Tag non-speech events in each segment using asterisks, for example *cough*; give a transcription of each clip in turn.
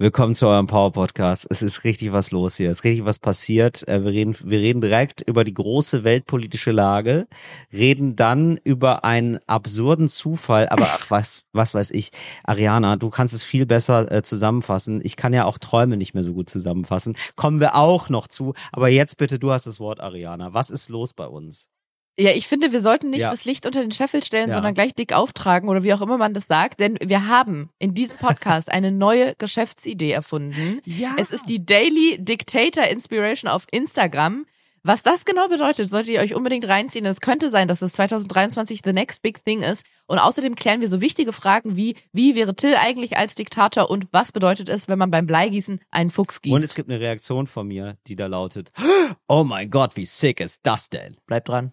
Willkommen zu eurem Power Podcast. Es ist richtig was los hier. Es ist richtig was passiert. Äh, wir reden, wir reden direkt über die große weltpolitische Lage, reden dann über einen absurden Zufall. Aber ach, was, was weiß ich. Ariana, du kannst es viel besser äh, zusammenfassen. Ich kann ja auch Träume nicht mehr so gut zusammenfassen. Kommen wir auch noch zu. Aber jetzt bitte, du hast das Wort, Ariana. Was ist los bei uns? Ja, ich finde, wir sollten nicht Ja. das Licht unter den Scheffel stellen, Ja. sondern gleich dick auftragen oder wie auch immer man das sagt. Denn wir haben in diesem Podcast eine neue Geschäftsidee erfunden. Ja. Es ist die Daily Dictator Inspiration auf Instagram. Was das genau bedeutet, solltet ihr euch unbedingt reinziehen. Es könnte sein, dass es 2023 the next big thing ist. Und außerdem klären wir so wichtige Fragen wie, wie wäre Till eigentlich als Diktator und was bedeutet es, wenn man beim Bleigießen einen Fuchs Und es gießt? gibt eine Reaktion von mir, die da lautet, oh mein Gott, wie sick ist das denn? Bleibt dran.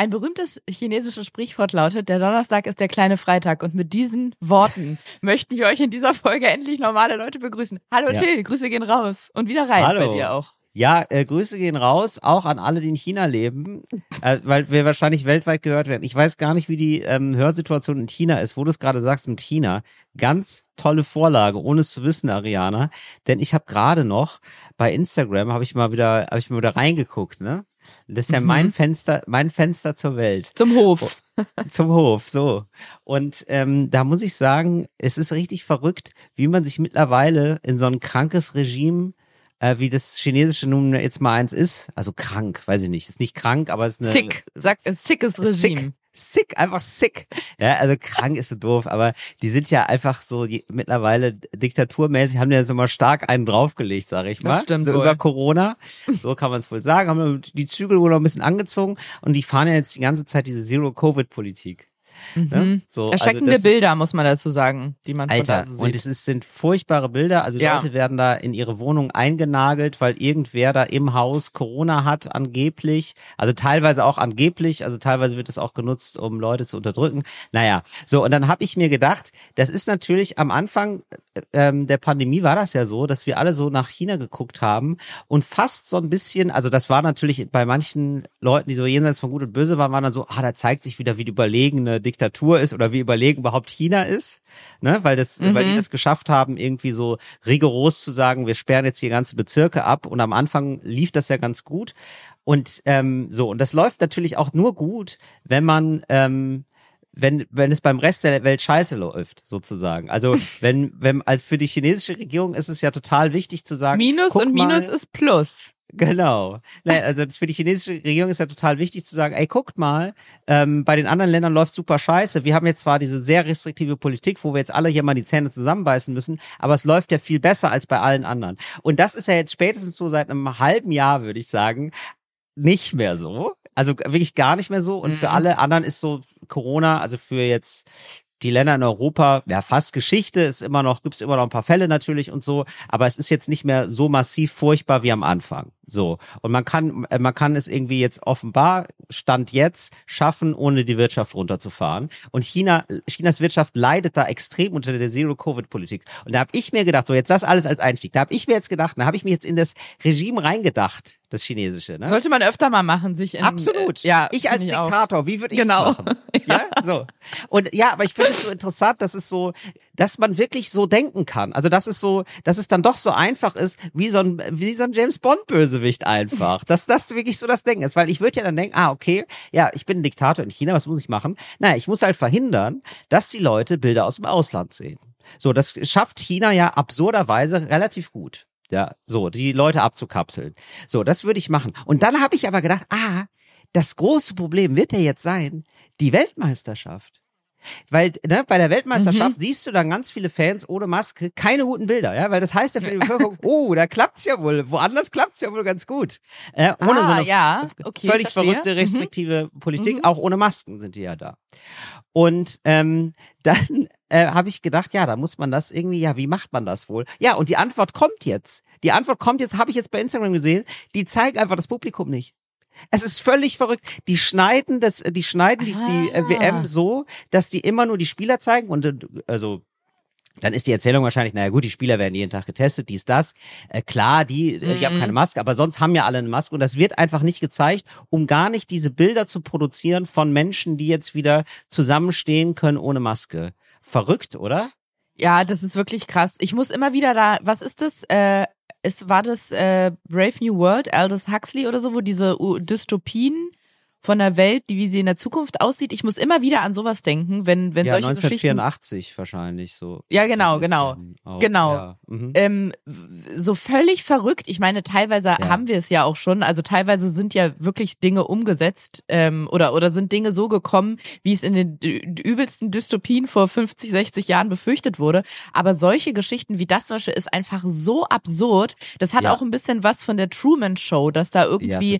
Ein berühmtes chinesisches Sprichwort lautet, der Donnerstag ist der kleine Freitag. Und mit diesen Worten *laughs* möchten wir euch in dieser Folge endlich normale Leute begrüßen. Hallo Ja. Till, Grüße gehen raus. Und wieder rein Hallo. bei dir auch. Ja, äh, Grüße gehen raus, auch an alle, die in China leben, äh, weil wir wahrscheinlich weltweit gehört werden. Ich weiß gar nicht, wie die ähm, Hörsituation in China ist, wo du es gerade sagst mit China. Ganz tolle Vorlage, ohne es zu wissen, Ariana. Denn ich habe gerade noch bei Instagram habe ich mal wieder, habe ich mal wieder reingeguckt, ne? Das ist ja Mhm. mein Fenster, mein Fenster zur Welt. Zum Hof. zum Hof, so. Und ähm, da muss ich sagen, es ist richtig verrückt, wie man sich mittlerweile in so ein krankes Regime, äh, wie das chinesische nun jetzt mal eins ist, also krank, weiß ich nicht, ist nicht krank, aber es ist eine Sick. Sag, äh, sickes Regime. Sick. Sick, einfach sick. Ja, also krank ist so doof, aber die sind ja einfach so mittlerweile diktaturmäßig, haben ja so mal stark einen draufgelegt, sage ich Das mal. stimmt so wohl. über Corona, so kann man es wohl sagen, haben die Zügel wohl noch ein bisschen angezogen und die fahren ja jetzt die ganze Zeit diese Zero-Covid-Politik. Ne? Mhm. So, Erschreckende also das Bilder, muss man dazu sagen, die man Alter, von da so und sieht. es ist, sind furchtbare Bilder. Also Ja. Leute werden da in ihre Wohnung eingenagelt, weil irgendwer da im Haus Corona hat, angeblich. Also teilweise auch angeblich, also teilweise wird es auch genutzt, um Leute zu unterdrücken. Naja, so, und dann habe ich mir gedacht, das ist natürlich am Anfang äh, ähm, der Pandemie war das ja so, dass wir alle so nach China geguckt haben und fast so ein bisschen, also das war natürlich bei manchen Leuten, die so jenseits von Gut und Böse waren, waren dann so, ah, da zeigt sich wieder, wie die überlegene Diktatur ist oder wie überlegen überhaupt China ist, ne, weil das, weil die das geschafft haben, irgendwie so rigoros zu sagen, wir sperren jetzt hier ganze Bezirke ab und am Anfang lief das ja ganz gut und ähm, so und das läuft natürlich auch nur gut, wenn man ähm, wenn, wenn es beim Rest der Welt scheiße läuft, sozusagen. Also, *laughs* wenn, wenn, als für die chinesische Regierung ist es ja total wichtig zu sagen. Minus und Minus mal, ist Plus. Genau. Also für die chinesische Regierung ist ja total wichtig zu sagen, ey, guckt mal, ähm, bei den anderen Ländern läuft super scheiße. Wir haben jetzt zwar diese sehr restriktive Politik, wo wir jetzt alle hier mal die Zähne zusammenbeißen müssen, aber es läuft ja viel besser als bei allen anderen. Und das ist ja jetzt spätestens so seit einem halben Jahr, würde ich sagen, nicht mehr so. Also wirklich gar nicht mehr so. Und für Mhm. alle anderen ist so Corona, also für jetzt die Länder in Europa, ja, fast Geschichte, ist immer noch, gibt's immer noch ein paar Fälle natürlich und so, aber es ist jetzt nicht mehr so massiv furchtbar wie am Anfang. So. Und man kann, äh, man kann es irgendwie jetzt offenbar, Stand jetzt, schaffen, ohne die Wirtschaft runterzufahren. Und China, Chinas Wirtschaft leidet da extrem unter der Zero-Covid-Politik. Und da habe ich mir gedacht, so jetzt das alles als Einstieg, da habe ich mir jetzt gedacht, da habe ich mir jetzt in das Regime reingedacht, das chinesische. Ne? Sollte man öfter mal machen, sich in. Absolut. äh, Ja, ich als auch. Diktator, wie würde ich Genau. machen? *laughs* Ja, so. Und ja, aber ich finde es so interessant, dass es so, dass man wirklich so denken kann. Also, dass es so, dass es dann doch so einfach ist, wie so ein, wie so ein James Bond Bösewicht einfach. dass das wirklich so das Denken ist, weil ich würde ja dann denken, ah, okay, ja, ich bin ein Diktator in China, was muss ich machen? Naja, ich muss halt verhindern, dass die Leute Bilder aus dem Ausland sehen. So, das schafft China ja absurderweise relativ gut. Ja, so, die Leute abzukapseln. So, das würde ich machen. Und dann habe ich aber gedacht, ah, das große Problem wird ja jetzt sein, die Weltmeisterschaft. Weil ne, bei der Weltmeisterschaft mhm. siehst du dann ganz viele Fans ohne Maske, keine guten Bilder, ja, weil das heißt ja für die Bevölkerung, *laughs* oh, da klappt's ja wohl, woanders klappt's ja wohl ganz gut. Äh, ohne ah, so eine ja. okay, völlig verstehe. verrückte, Mhm. restriktive Politik, Mhm. auch ohne Masken sind die ja da. Und ähm, *laughs* dann äh, habe ich gedacht, ja, da muss man das irgendwie, ja, wie macht man das wohl? Ja, und die Antwort kommt jetzt. Die Antwort kommt jetzt, habe ich jetzt bei Instagram gesehen, die zeigen einfach das Publikum nicht. Es ist völlig verrückt. Die schneiden das, die schneiden die, die äh, Ah. WM so, dass die immer nur die Spieler zeigen und äh, also dann ist die Erzählung wahrscheinlich, naja gut, die Spieler werden jeden Tag getestet, dies, das. Äh, klar, die, äh, die haben Mhm. keine Maske, aber sonst haben ja alle eine Maske und das wird einfach nicht gezeigt, um gar nicht diese Bilder zu produzieren von Menschen, die jetzt wieder zusammenstehen können ohne Maske. Verrückt, oder? Ja, das ist wirklich krass. Ich muss immer wieder da, was ist das? Äh, ist, war das äh, Brave New World, Aldous Huxley oder so, wo diese U Dystopien von der Welt, die wie sie in der Zukunft aussieht. Ich muss immer wieder an sowas denken, wenn, wenn ja, solche Geschichten. 1984 wahrscheinlich so. Ja, genau, genau. auch, Genau. Ja. Mhm. Ähm, so völlig verrückt. Ich meine, teilweise Ja. haben wir es ja auch schon. Also teilweise sind ja wirklich Dinge umgesetzt ähm, oder oder sind Dinge so gekommen, wie es in den übelsten Dystopien vor 50, 60 Jahren befürchtet wurde. Aber solche Geschichten wie das zum Beispiel ist einfach so absurd. Das hat auch ein bisschen was von der Truman Show, dass da irgendwie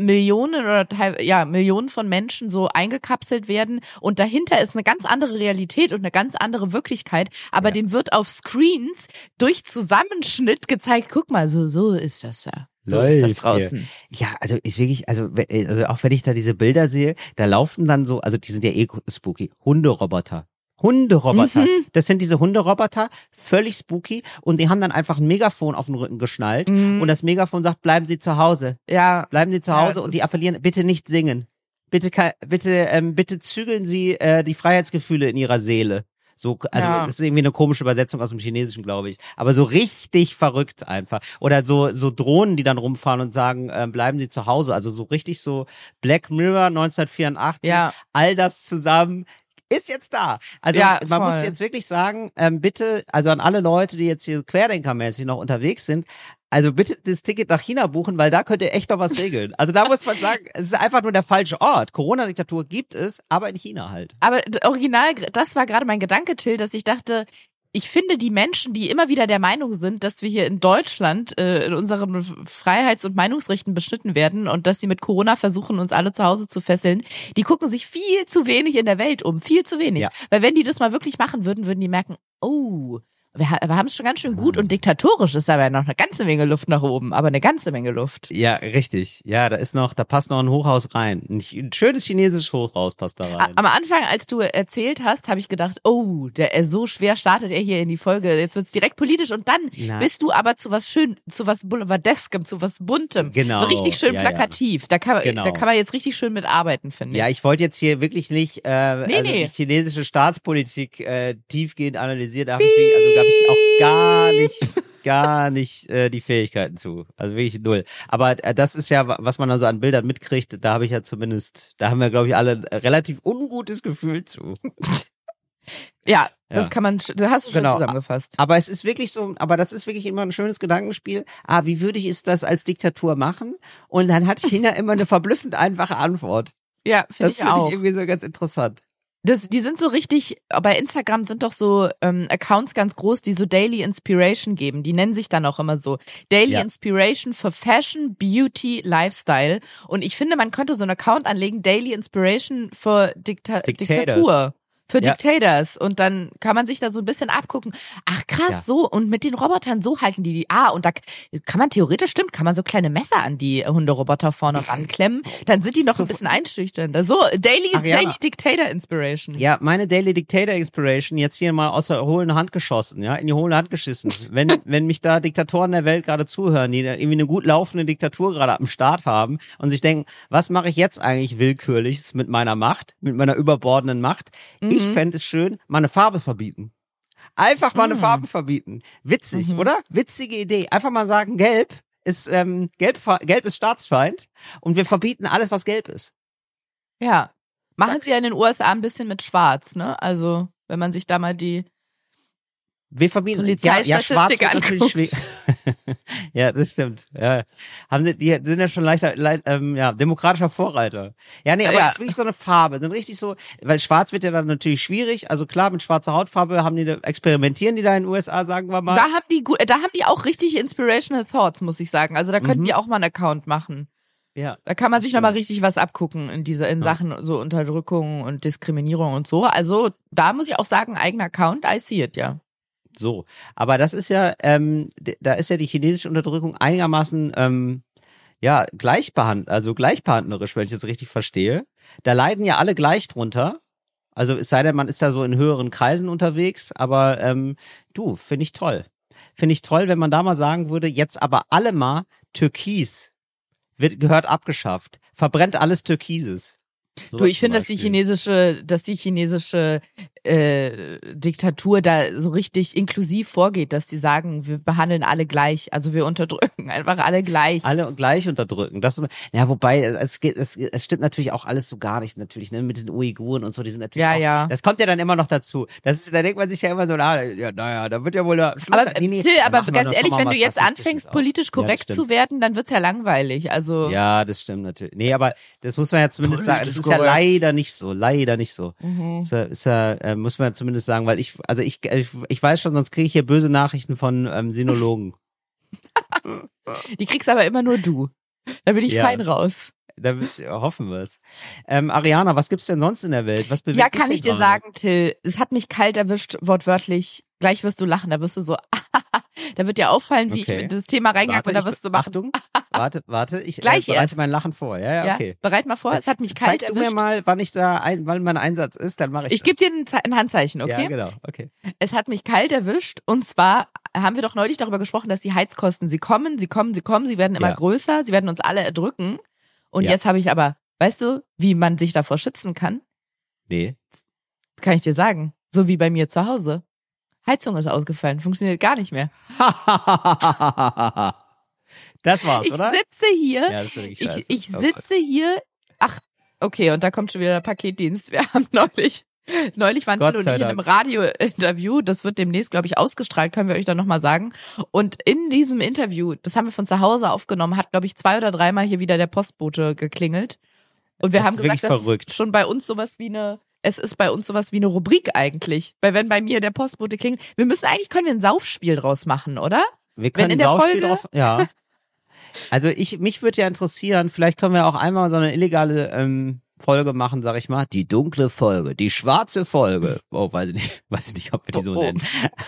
Millionen oder teil- ja Millionen von Menschen so eingekapselt werden und dahinter ist eine ganz andere Realität und eine ganz andere Wirklichkeit, aber Ja. den wird auf Screens durch Zusammenschnitt gezeigt. Guck mal, so so ist das da. So ist das Läuft draußen. Ja, also ist wirklich, also, also auch wenn ich da diese Bilder sehe, da laufen dann so, also die sind ja eh spooky, Hunderoboter. Hunderoboter. Mhm. Das sind diese Hunderoboter, völlig spooky und die haben dann einfach ein Megafon auf den Rücken geschnallt Mhm. und das Megafon sagt, bleiben Sie zu Hause, Ja, bleiben Sie zu Ja, Hause das und die appellieren, bitte nicht singen. Bitte, bitte, ähm, bitte zügeln Sie äh, die Freiheitsgefühle in Ihrer Seele. So, also Ja. das ist irgendwie eine komische Übersetzung aus dem Chinesischen, glaube ich. Aber so richtig verrückt einfach. Oder so so Drohnen, die dann rumfahren und sagen, ähm, bleiben Sie zu Hause. Also so richtig so Black Mirror 1984. ja, All das zusammen ist jetzt da. Also Ja, man muss voll. jetzt wirklich sagen, ähm, bitte, also an alle Leute, die jetzt hier querdenkermäßig noch unterwegs sind, also bitte das Ticket nach China buchen, weil da könnt ihr echt noch was regeln. Also da muss man sagen, es ist einfach nur der falsche Ort. Corona-Diktatur gibt es, aber in China halt. aber original, das war gerade mein Gedanke, Till, dass ich dachte, ich finde die Menschen, die immer wieder der Meinung sind, dass wir hier in Deutschland äh, in unseren Freiheits- und Meinungsrechten beschnitten werden und dass sie mit Corona versuchen, uns alle zu Hause zu fesseln, die gucken sich viel zu wenig in der Welt um. Viel zu wenig. Ja. Weil wenn die das mal wirklich machen würden, würden die merken, oh, wir, wir haben es schon ganz schön gut und diktatorisch ist aber noch eine ganze Menge Luft nach oben, aber eine ganze Menge Luft. Ja, richtig. Ja, da ist noch, da passt noch ein Hochhaus rein. Ein, ch- ein schönes chinesisches Hochhaus passt da rein. Am Anfang, als du erzählt hast, habe ich gedacht, oh, der äh, so schwer startet er hier in die Folge. Jetzt wird's direkt politisch und dann Na. bist du aber zu was schön, zu was Boulevardeskem, zu was Buntem, Genau. so richtig schön Ja, ja. plakativ. Da kann man, Genau. da kann man jetzt richtig schön mitarbeiten, finde ich. Ja, ich wollte jetzt hier wirklich nicht äh, Nee, also nee. die chinesische Staatspolitik äh, tiefgehend analysieren. Da habe ich, also, hab ich auch gar nicht, gar nicht äh, die Fähigkeiten zu. Also wirklich null. Aber äh, das ist ja, wa- was man da so an Bildern mitkriegt, da habe ich ja zumindest, da haben wir, glaube ich, alle relativ ungutes Gefühl zu. ja, das Ja. kann man, das hast du schon Genau. zusammengefasst. Aber es ist wirklich so, aber das ist wirklich immer ein schönes Gedankenspiel. Ah, wie würde ich es das als Diktatur machen? Und dann hat China immer eine verblüffend einfache Antwort. Ja, finde Das ich finde auch. ich irgendwie so ganz interessant. Das, die sind so richtig, bei Instagram sind doch so ähm, Accounts ganz groß, die so Daily Inspiration geben. Die nennen sich dann auch immer so. Daily Ja. Inspiration for Fashion, Beauty, Lifestyle. Und ich finde, man könnte so einen Account anlegen, Daily Inspiration for Dikta Dictators. Diktatur. Für Ja. Dictators. Und dann kann man sich da so ein bisschen abgucken. Ach krass, Ja. so. Und mit den Robotern, so halten die die. Ah, und da kann man theoretisch, stimmt, kann man so kleine Messer an die Hunderoboter vorne *laughs* ranklemmen. Dann sind die noch So- ein bisschen einschüchternder. So, Daily, Ariana. Daily Dictator Inspiration. Ja, meine Daily Dictator Inspiration jetzt hier mal aus der hohlen Hand geschossen, ja, in die hohle Hand geschissen. Wenn, *laughs* wenn mich da Diktatoren der Welt gerade zuhören, die irgendwie eine gut laufende Diktatur gerade am Start haben und sich denken, was mache ich jetzt eigentlich willkürliches mit meiner Macht, mit meiner überbordenden Macht? Ich Mhm. fände es schön, mal eine Farbe verbieten. Einfach mal eine Mhm. Farbe verbieten. Witzig, Mhm. oder? Witzige Idee. Einfach mal sagen, gelb ist, ähm, gelb, gelb ist Staatsfeind und wir verbieten alles, was gelb ist. Ja. Machen Zack. sie ja in den USA ein bisschen mit Schwarz, ne? Also, wenn man sich da mal die Wir verbieten ja, ja, natürlich schwierig. *laughs* ja, das stimmt. Ja. Haben sie, die sind ja schon leichter, leicht, ähm, ja, demokratischer Vorreiter. Ja, nee, aber ja. jetzt wirklich so eine Farbe, dann richtig so, weil schwarz wird ja dann natürlich schwierig. Also klar, mit schwarzer Hautfarbe haben die, experimentieren die da in den USA, sagen wir mal. Da haben die, da haben die auch richtig inspirational thoughts, muss ich sagen. Also da könnten mhm. die auch mal einen Account machen. Ja. Da kann man sich nochmal richtig was abgucken in dieser, in ja. Sachen so Unterdrückung und Diskriminierung und so. Also da muss ich auch sagen, eigener Account, I see it, ja. So, aber das ist ja, ähm, da ist ja die chinesische Unterdrückung einigermaßen ähm, ja gleichbehand, also gleichbehandlerisch, wenn ich das richtig verstehe. Da leiden ja alle gleich drunter. Also es sei denn, man ist da so in höheren Kreisen unterwegs, aber ähm, du, finde ich toll. Finde ich toll, wenn man da mal sagen würde, jetzt aber alle mal Türkis wird, gehört abgeschafft. Verbrennt alles Türkises. So du, ich finde, dass die chinesische, dass die chinesische äh, Diktatur da so richtig inklusiv vorgeht, dass sie sagen, wir behandeln alle gleich, also wir unterdrücken *laughs* einfach alle gleich. Alle gleich unterdrücken. Das, ja, wobei es geht, es, es stimmt natürlich auch alles so gar nicht natürlich, ne, mit den Uiguren und so, die sind natürlich ja, auch, ja. das kommt ja dann immer noch dazu. Das ist, da denkt man sich ja immer so, na, ja, naja, da wird ja wohl der Schluss. Aber, nee, nee, Till, aber ganz ehrlich, wenn du jetzt anfängst, politisch korrekt ja, zu werden, dann wird's ja langweilig. Also ja, das stimmt natürlich. Nee, aber das muss man ja zumindest politisch sagen. Das ist korrekt. ja leider nicht so, leider nicht so. Mhm. Ist ja, ist ja äh, muss man zumindest sagen, weil ich, also ich, ich, ich weiß schon, sonst kriege ich hier böse Nachrichten von ähm, Sinologen. *laughs* Die kriegst aber immer nur du. Da bin ich ja. fein raus. Da hoffen wir es. Ähm, Ariana, was gibt's denn sonst in der Welt? Was bewegt Ja, kann ich dir sagen, Till. Es hat mich kalt erwischt, wortwörtlich. Gleich wirst du lachen, da wirst du so, *laughs* da wird dir auffallen, wie okay. ich mit das Thema reingegangen bin, da wirst du machen. Achtung, *laughs* warte, warte, ich Gleich äh, bereite erst. mein Lachen vor. Ja, ja, okay. Ja, bereit mal vor, es hat mich kalt Zeig erwischt. du mir mal, wann ich da, ein, wann mein Einsatz ist, dann mache ich Ich gebe dir ein, ein, Handzeichen, okay? Ja, genau, okay. Es hat mich kalt erwischt und zwar haben wir doch neulich darüber gesprochen, dass die Heizkosten, sie kommen, sie kommen, sie kommen, sie werden immer ja. größer, sie werden uns alle erdrücken. Und ja. jetzt habe ich aber, weißt du, wie man sich davor schützen kann? Nee. Kann ich dir sagen. So wie bei mir zu Hause. Heizung ist ausgefallen, funktioniert gar nicht mehr. *laughs* das war's, ich oder? Ich sitze hier, ja, ich, ich oh sitze hier, ach, okay, und da kommt schon wieder der Paketdienst. Wir haben *laughs* neulich, neulich waren Tilo und ich in einem Radiointerview, das wird demnächst, glaube ich, ausgestrahlt, können wir euch dann nochmal sagen. Und in diesem Interview, das haben wir von zu Hause aufgenommen, hat, glaube ich, zwei oder dreimal hier wieder der Postbote geklingelt. Und wir das haben gesagt, das ist schon bei uns sowas wie eine es ist bei uns sowas wie eine Rubrik eigentlich. Weil wenn bei mir der Postbote klingt, wir müssen eigentlich, können wir ein Saufspiel draus machen, oder? Wir können wenn in der Saufspiel Folge, drauf, ja. *laughs* Also ich, mich würde ja interessieren, vielleicht können wir auch einmal so eine illegale ähm, Folge machen, sag ich mal. Die dunkle Folge, die schwarze Folge. Oh, weiß ich nicht, *laughs* weiß ich nicht, ob wir die so oh, oh. nennen.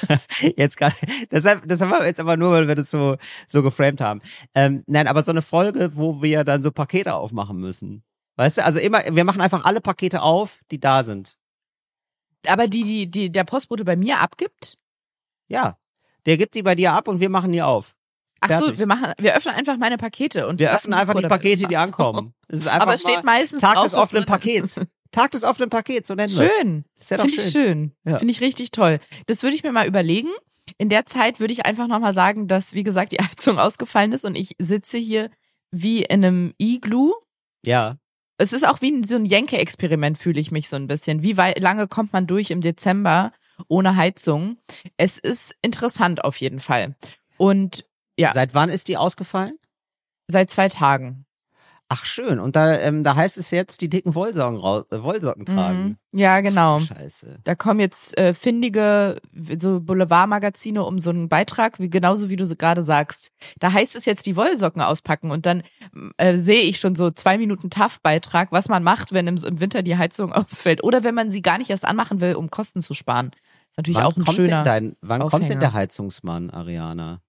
*laughs* jetzt gar, deshalb, das haben wir jetzt aber nur, weil wir das so, so geframed haben. Ähm, nein, aber so eine Folge, wo wir dann so Pakete aufmachen müssen. Weißt du, also immer, wir machen einfach alle Pakete auf, die da sind. Aber die, die, die der Postbote bei mir abgibt? Ja. Der gibt die bei dir ab und wir machen die auf. Ach so, wir machen, wir öffnen einfach meine Pakete und wir öffnen einfach die Pakete, die ankommen. Einfach Aber es steht meistens Tag drauf, des offenen Pakets. Tag des offenen Pakets, so nennen wir Schön. Das Finde ich schön. Ja. Finde ich richtig toll. Das würde ich mir mal überlegen. In der Zeit würde ich einfach nochmal sagen, dass, wie gesagt, die *laughs* Heizung ausgefallen ist und ich sitze hier wie in einem Iglu. Ja. Es ist auch wie so ein Jenke-Experiment, fühle ich mich so ein bisschen. Wie lange kommt man durch im Dezember ohne Heizung? Es ist interessant auf jeden Fall. Und ja. Seit wann ist die ausgefallen? Seit zwei Tagen. Ach schön. Und da, ähm, da heißt es jetzt, die dicken Wollsocken, äh, Wollsocken tragen. Mhm. Ja, genau. Ach, Scheiße. Da kommen jetzt äh, findige so Boulevardmagazine um so einen Beitrag, wie genauso wie du so gerade sagst. Da heißt es jetzt die Wollsocken auspacken und dann äh, sehe ich schon so zwei Minuten TAF-Beitrag, was man macht, wenn im, im, Winter die Heizung *laughs* ausfällt oder wenn man sie gar nicht erst anmachen will, um Kosten zu sparen. ist natürlich wann auch ein schöner. Dein, wann Aufhänger. kommt denn der Heizungsmann, Ariana?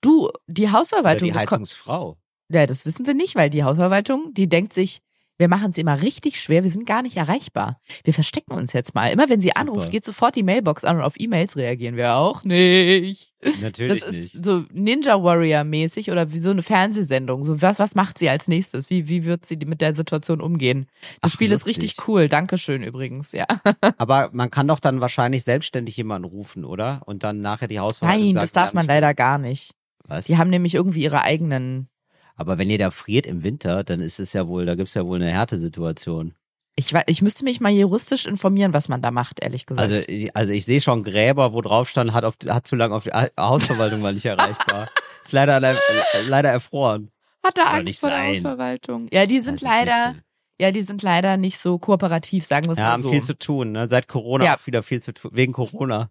Du, die Hausverwaltung. Oder die Heizungsfrau. Ja, das wissen wir nicht, weil die Hausverwaltung, die denkt sich, wir machen es immer richtig schwer, wir sind gar nicht erreichbar. Wir verstecken uns jetzt mal. Immer wenn sie Super. anruft, geht sofort die Mailbox an und auf E-Mails reagieren wir auch nicht. Natürlich Das ist nicht. so Ninja Warrior mäßig oder wie so eine Fernsehsendung. So was, was macht sie als nächstes? Wie, wie wird sie mit der Situation umgehen? Das Ach, Spiel ist lustig. richtig cool. Dankeschön übrigens, ja. *laughs* Aber man kann doch dann wahrscheinlich selbstständig jemanden rufen, oder? Und dann nachher die Hausverwaltung Nein, sagt, das darf man leider gar nicht. Was? Die haben nämlich irgendwie ihre eigenen Aber wenn ihr da friert im Winter, dann ist es ja wohl, da gibt's ja wohl eine Härtesituation. Ich, ich müsste mich mal juristisch informieren, was man da macht, ehrlich gesagt. Also, ich- also ich sehe schon Gräber, wo drauf stand, hat, auf, hat zu lange auf die Ha- Hausverwaltung war nicht erreichbar. *laughs* Ist leider, leider erfroren. Hat er Angst nicht vor der. Hausverwaltung? Ja, die sind leider, ja, die sind leider nicht so kooperativ, sagen wir es Ja, mal haben so. viel zu tun, ne? Seit Corona Ja. auch wieder viel zu tun, wegen Corona.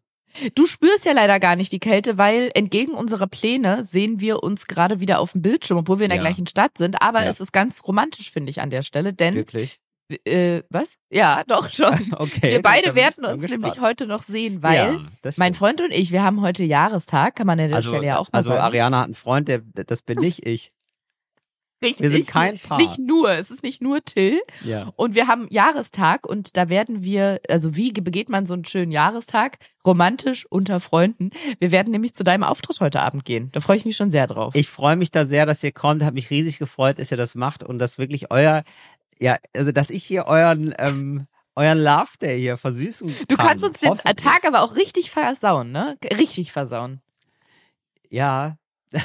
Du spürst ja leider gar nicht die Kälte, weil entgegen unserer Pläne sehen wir uns gerade wieder auf dem Bildschirm, obwohl wir in der Ja. gleichen Stadt sind. Aber Ja. es ist ganz romantisch, finde ich, an der Stelle, denn Wirklich? äh, was? Ja, *laughs* doch schon. *laughs* Okay. Wir beide werden uns gespannt. nämlich heute noch sehen, weil ja, mein. Freund und ich, wir haben heute Jahrestag, kann man an der also, Stelle ja auch mal also sagen. Ariana hat einen Freund, der, das bin *laughs* nicht ich. Richtig, wir sind kein Paar. Nicht nur, es ist nicht nur Till. Ja. Und wir haben Jahrestag und da werden wir, also wie begeht man so einen schönen Jahrestag? Romantisch unter Freunden. Wir werden nämlich zu deinem Auftritt heute Abend gehen. Da freue ich mich schon sehr drauf. Ich freue mich da sehr, dass ihr kommt. Habe mich riesig gefreut, dass ihr das macht und dass wirklich euer, ja, also dass ich hier euren, ähm, euren Love Day hier versüßen kann. du kannst uns den. Tag aber auch richtig versauen, ne? Richtig versauen. Ja. *laughs*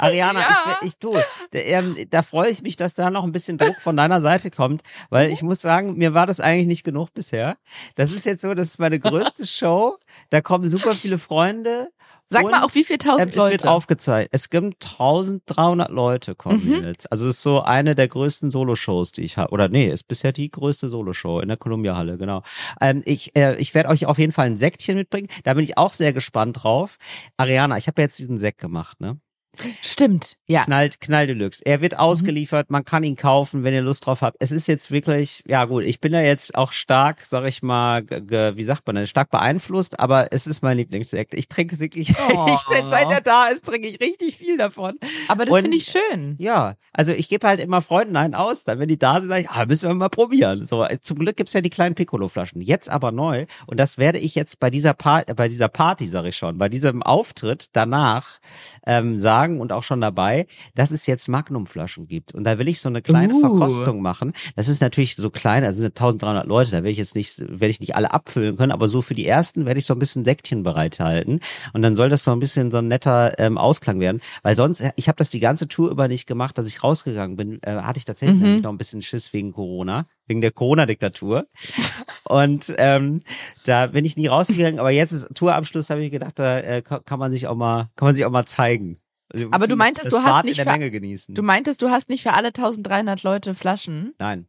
Ariana, Ja. ich, ich da, ähm, da freue ich mich, dass da noch ein bisschen Druck von deiner Seite kommt, weil ich muss sagen, mir war das eigentlich nicht genug bisher. Das ist jetzt so, das ist meine größte *laughs* Show. Da kommen super viele Freunde. Sag mal und, auch, wie viel tausend ähm, Es wird Leute? aufgezeigt. Es gibt 1300 Leute kommen Mhm. jetzt. Also es ist so eine der größten Soloshows, die ich habe. Oder nee, ist bisher die größte Soloshow in der Columbia Halle, genau. Ähm, ich äh, ich werde euch auf jeden Fall ein Säckchen mitbringen. Da bin ich auch sehr gespannt drauf. Ariana, ich habe ja jetzt diesen Sekt gemacht, ne? Stimmt, ja. Knall, Knall Deluxe. Er Mhm. wird ausgeliefert, man kann ihn kaufen, wenn ihr Lust drauf habt. Es ist jetzt wirklich, ja gut, ich bin da jetzt auch stark, sag ich mal, wie sagt man denn, stark beeinflusst, aber es ist mein Lieblingssekt. Ich trinke wirklich, *laughs* Oh. ich, seit er da ist, trinke ich richtig viel davon. Aber das finde ich schön. Ja, also ich gebe halt immer Freunden einen aus, dann wenn die da sind, sage ich, ah, müssen wir mal probieren. So, zum Glück gibt's ja die kleinen Piccolo-Flaschen. Jetzt aber neu und das werde ich jetzt bei dieser Party, bei dieser Party, sage ich schon, bei diesem Auftritt danach ähm, sagen und auch schon dabei, dass es jetzt Magnum-Flaschen gibt und da will ich so eine kleine Uh. Verkostung machen. Das ist natürlich so klein, also sind 1300 Leute, da werde ich jetzt nicht, werde ich nicht alle abfüllen können, aber so für die ersten werde ich so ein bisschen Säckchen bereithalten und dann soll das so ein bisschen so ein netter ähm, Ausklang werden, weil sonst, ich habe das die ganze Tour über nicht gemacht, dass ich rausgegangen bin, äh, hatte ich tatsächlich Mhm. noch ein bisschen Schiss wegen Corona, wegen der Corona-Diktatur und ähm, da bin ich nie rausgegangen, aber jetzt ist Tourabschluss, habe ich gedacht, da äh, kann man sich auch mal, kann man sich auch mal zeigen. Also, Aber du meintest, du hast nicht genießen. Du meintest, du hast nicht für alle 1300 Leute Flaschen. Nein.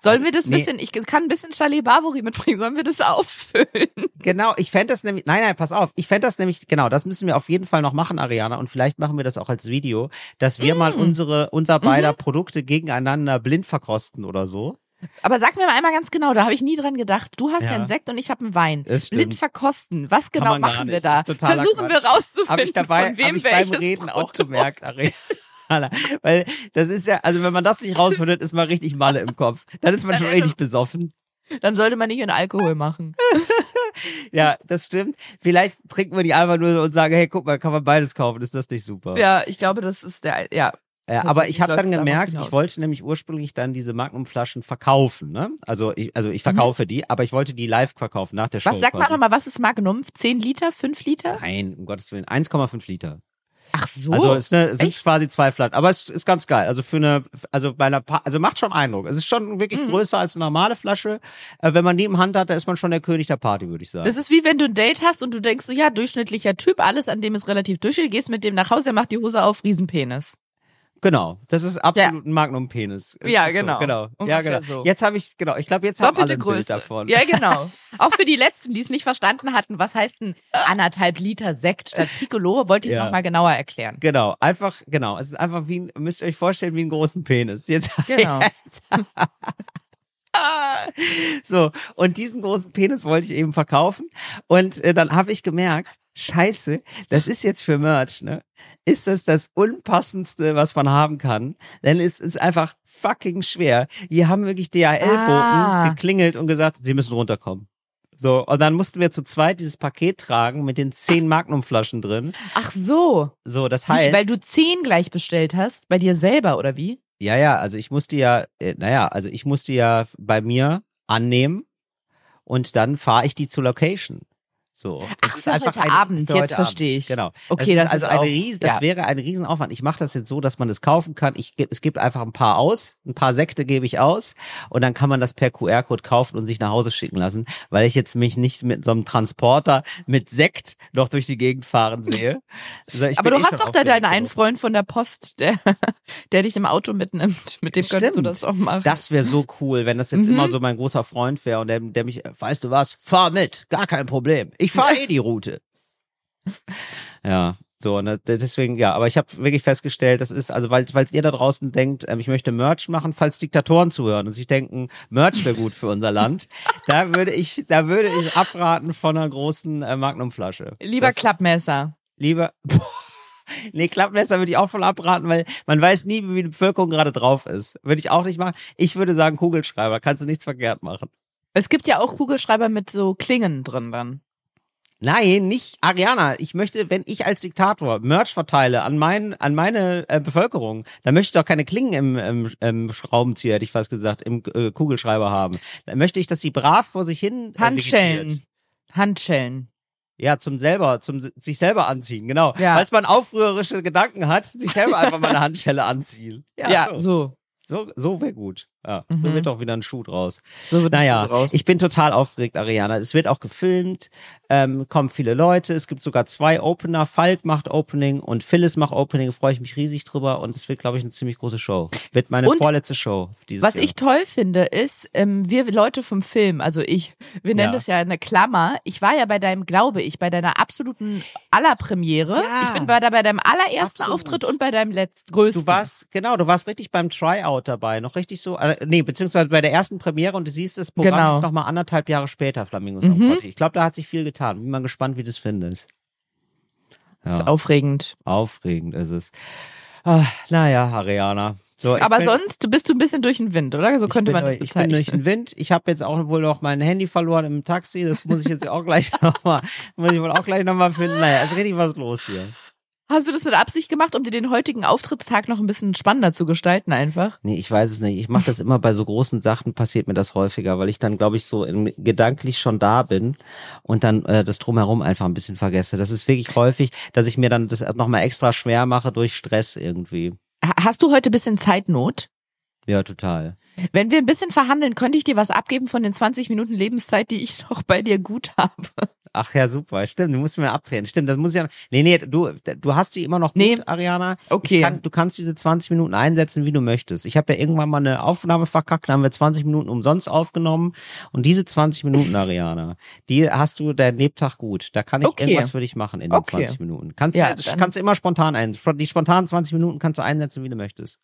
Sollen Also, wir das nee. bisschen, ich kann ein bisschen Chalet Barbary mitbringen, sollen wir das auffüllen? *laughs* Genau, ich fände das nämlich, nein, nein, pass auf, ich fände das nämlich, genau, das müssen wir auf jeden Fall noch machen, Ariana, und vielleicht machen wir das auch als Video, dass wir mal Mm. unsere, unser beider Produkte gegeneinander blind verkosten oder so. Aber sag mir mal einmal ganz genau, da habe ich nie dran gedacht. Du hast ja, Ja. einen Sekt und ich habe einen Wein. Blind verkosten. Was genau machen wir da? Versuchen wir Quatsch. rauszufinden, Habe ich dabei, von wem ich welches beim Reden auch Produkt. gemerkt, Ariana. *laughs* Weil das ist ja, also wenn man das nicht rausfindet, ist man richtig Malle im Kopf. Dann ist man schon richtig besoffen. Dann sollte man nicht in Alkohol machen. *laughs* Ja, das stimmt. Vielleicht trinken wir die einfach nur und sagen, hey, guck mal, kann man beides kaufen, ist das nicht super? Ja, ich glaube, das ist der, ja. Äh, aber ich habe dann gemerkt, ich wollte nämlich ursprünglich dann diese Magnumflaschen verkaufen, ne? Also ich, also Mhm. ich verkaufe die, aber ich wollte die live verkaufen nach der Show. Was sag mal quasi. nochmal, was ist Magnum? 10 Liter? 5 Liter? Nein, um Gottes Willen, 1,5 Liter. Ach so. Also es ist eine, sind echt? quasi zwei Flaschen, aber es ist ganz geil. Also für eine, also bei einer, pa also macht schon Eindruck. Es ist schon wirklich Mhm. größer als eine normale Flasche. Äh, wenn man die im Hand hat, da ist man schon der König der Party, würde ich sagen. das ist wie wenn du ein Date hast und du denkst so, ja, durchschnittlicher Typ, alles an dem ist relativ durchschnittlich, gehst mit dem nach Hause, er macht die Hose auf, Riesenpenis. Genau, das ist absolut ein Magnum-Penis. Ja, genau. So, genau. Ungefähr Ja, genau. so. Jetzt habe ich, genau, ich glaube, jetzt haben alle ein Größe. Bild davon. Ja, genau. *laughs* Auch für die Letzten, die es nicht verstanden hatten, was heißt ein anderthalb Liter Sekt statt Piccolo, wollte ich es Ja. nochmal genauer erklären. Genau, einfach, genau. Es ist einfach wie, müsst ihr euch vorstellen, wie einen großen Penis. Jetzt, Genau. *laughs* so, und diesen großen Penis wollte ich eben verkaufen. Und äh, dann habe ich gemerkt, scheiße, das ist jetzt für Merch, ne? Ist das das Unpassendste, was man haben kann? Denn es ist einfach fucking schwer. Hier haben wirklich DHL-Boten Ah. geklingelt und gesagt, sie müssen runterkommen. So, und dann mussten wir zu zweit dieses Paket tragen mit den zehn Magnumflaschen drin. Ach so. So, das heißt. weil du zehn gleich bestellt hast, bei dir selber, oder wie? Ja, ja, also ich musste ja, äh, naja, also ich musste ja bei mir annehmen und dann fahre ich die zur Location. So. Ach, für heute Abend, für jetzt verstehe ich. Genau. Okay, das, das ist also ist eine auch- Riesen, das ja. wäre ein Riesenaufwand. Ich mache das jetzt so, dass man das kaufen kann. Ich, es gibt einfach ein paar aus, ein paar Sekte gebe ich aus und dann kann man das per QR-Code kaufen und sich nach Hause schicken lassen, weil ich jetzt mich nicht mit so einem Transporter mit Sekt noch durch die Gegend fahren sehe. *laughs* Also ich Aber du eh hast doch da deinen einen Freund von der Post, der, *laughs* der dich im Auto mitnimmt. Mit dem könntest du Stimmt. das doch machen. Das wäre so cool, wenn das jetzt Mhm. immer so mein großer Freund wäre und der, der mich, weißt du was, fahr mit, gar kein Problem. Ich fahre eh die Route. Ja, so, und das- deswegen, ja, aber ich habe wirklich festgestellt, das ist, also weil, falls ihr da draußen denkt, ähm, ich möchte Merch machen, falls Diktatoren zuhören und sich denken, Merch wäre gut für unser Land, *laughs* da würde ich, da würde ich abraten von einer großen äh, Magnumflasche. Lieber Das ist- Klappmesser. Lieber, *laughs* Nee, Klappmesser würde ich auch voll abraten, weil man weiß nie, wie die Bevölkerung gerade drauf ist. Würde ich auch nicht machen. Ich würde sagen Kugelschreiber, kannst du nichts verkehrt machen. Es gibt ja auch Kugelschreiber mit so Klingen drin dann. Nein, nicht Ariana. Ich möchte, wenn ich als Diktator Merch verteile an mein, an meine äh, Bevölkerung, dann möchte ich doch keine Klingen im, im, im Schraubenzieher, hätte ich fast gesagt, im äh, Kugelschreiber haben. Dann möchte ich, dass sie brav vor sich hin äh, vegetiert. Handschellen. Handschellen. Ja, zum selber, zum si- sich selber anziehen, genau. Ja. Falls man aufrührerische Gedanken hat, sich selber einfach mal eine *laughs* Handschelle anziehen. Ja, so. so. So, so wäre gut. Ja, so Mhm. wird doch wieder ein Schuh draus. So wird ein Naja, Schuh draus. ich bin total aufgeregt, Ariana. Es wird auch gefilmt, ähm, kommen viele Leute. Es gibt sogar zwei Opener. Falk macht Opening und Phyllis macht Opening. Freue ich mich riesig drüber und es wird, glaube ich, eine ziemlich große Show. Wird meine Und vorletzte Show dieses Was Jahr. ich toll finde, ist, ähm, wir Leute vom Film, also ich, wir nennen Ja. das ja eine Klammer. Ich war ja bei deinem, glaube ich, bei deiner absoluten Allerpremiere. Ja. Ich bin bei, da bei deinem allerersten Absolut. Auftritt und bei deinem letzten, größten. Du warst, genau, du warst richtig beim Tryout dabei, noch richtig so, nee, beziehungsweise bei der ersten Premiere und du siehst das Programm Genau. jetzt nochmal anderthalb Jahre später, Flamingo Song Mhm. Ich glaube, da hat sich viel getan. Bin mal gespannt, wie du es findest. Das ist Ja, aufregend. aufregend ist es. Ah, naja, Ariana. So, Aber bin, sonst bist du ein bisschen durch den Wind, oder? So könnte man das durch, Ich bin durch bezeichnen. den Wind. Ich habe jetzt auch wohl noch mein Handy verloren im Taxi. Das muss ich jetzt auch gleich *laughs* nochmal, muss ich wohl auch gleich nochmal finden. Naja, ist richtig was los hier. Hast du das mit Absicht gemacht, um dir den heutigen Auftrittstag noch ein bisschen spannender zu gestalten einfach? Nee, ich weiß es nicht. Ich mache das immer bei so großen Sachen, passiert mir das häufiger, weil ich dann, glaube ich, so in, gedanklich schon da bin und dann äh, das drumherum einfach ein bisschen vergesse. Das ist wirklich häufig, dass ich mir dann das nochmal extra schwer mache durch Stress irgendwie. Ha- Hast du heute ein bisschen Zeitnot? Ja, total. Wenn wir ein bisschen verhandeln, könnte ich dir was abgeben von den 20 Minuten Lebenszeit, die ich noch bei dir gut habe. Ach ja, super. Stimmt, du musst mir abdrehen. Stimmt, das muss ich ja. Nee, nee, du, du hast die immer noch gut, Nee. Ariana. Okay. Kann, du kannst diese 20 Minuten einsetzen, wie du möchtest. Ich habe ja irgendwann mal eine Aufnahme verkackt, da haben wir 20 Minuten umsonst aufgenommen. Und diese 20 Minuten, Ariana, die hast du deinen Lebtag gut. Da kann ich Okay. irgendwas für dich machen in den Okay. 20 Minuten. Kannst, Ja, kannst du immer spontan ein. Die spontanen 20 Minuten kannst du einsetzen, wie du möchtest.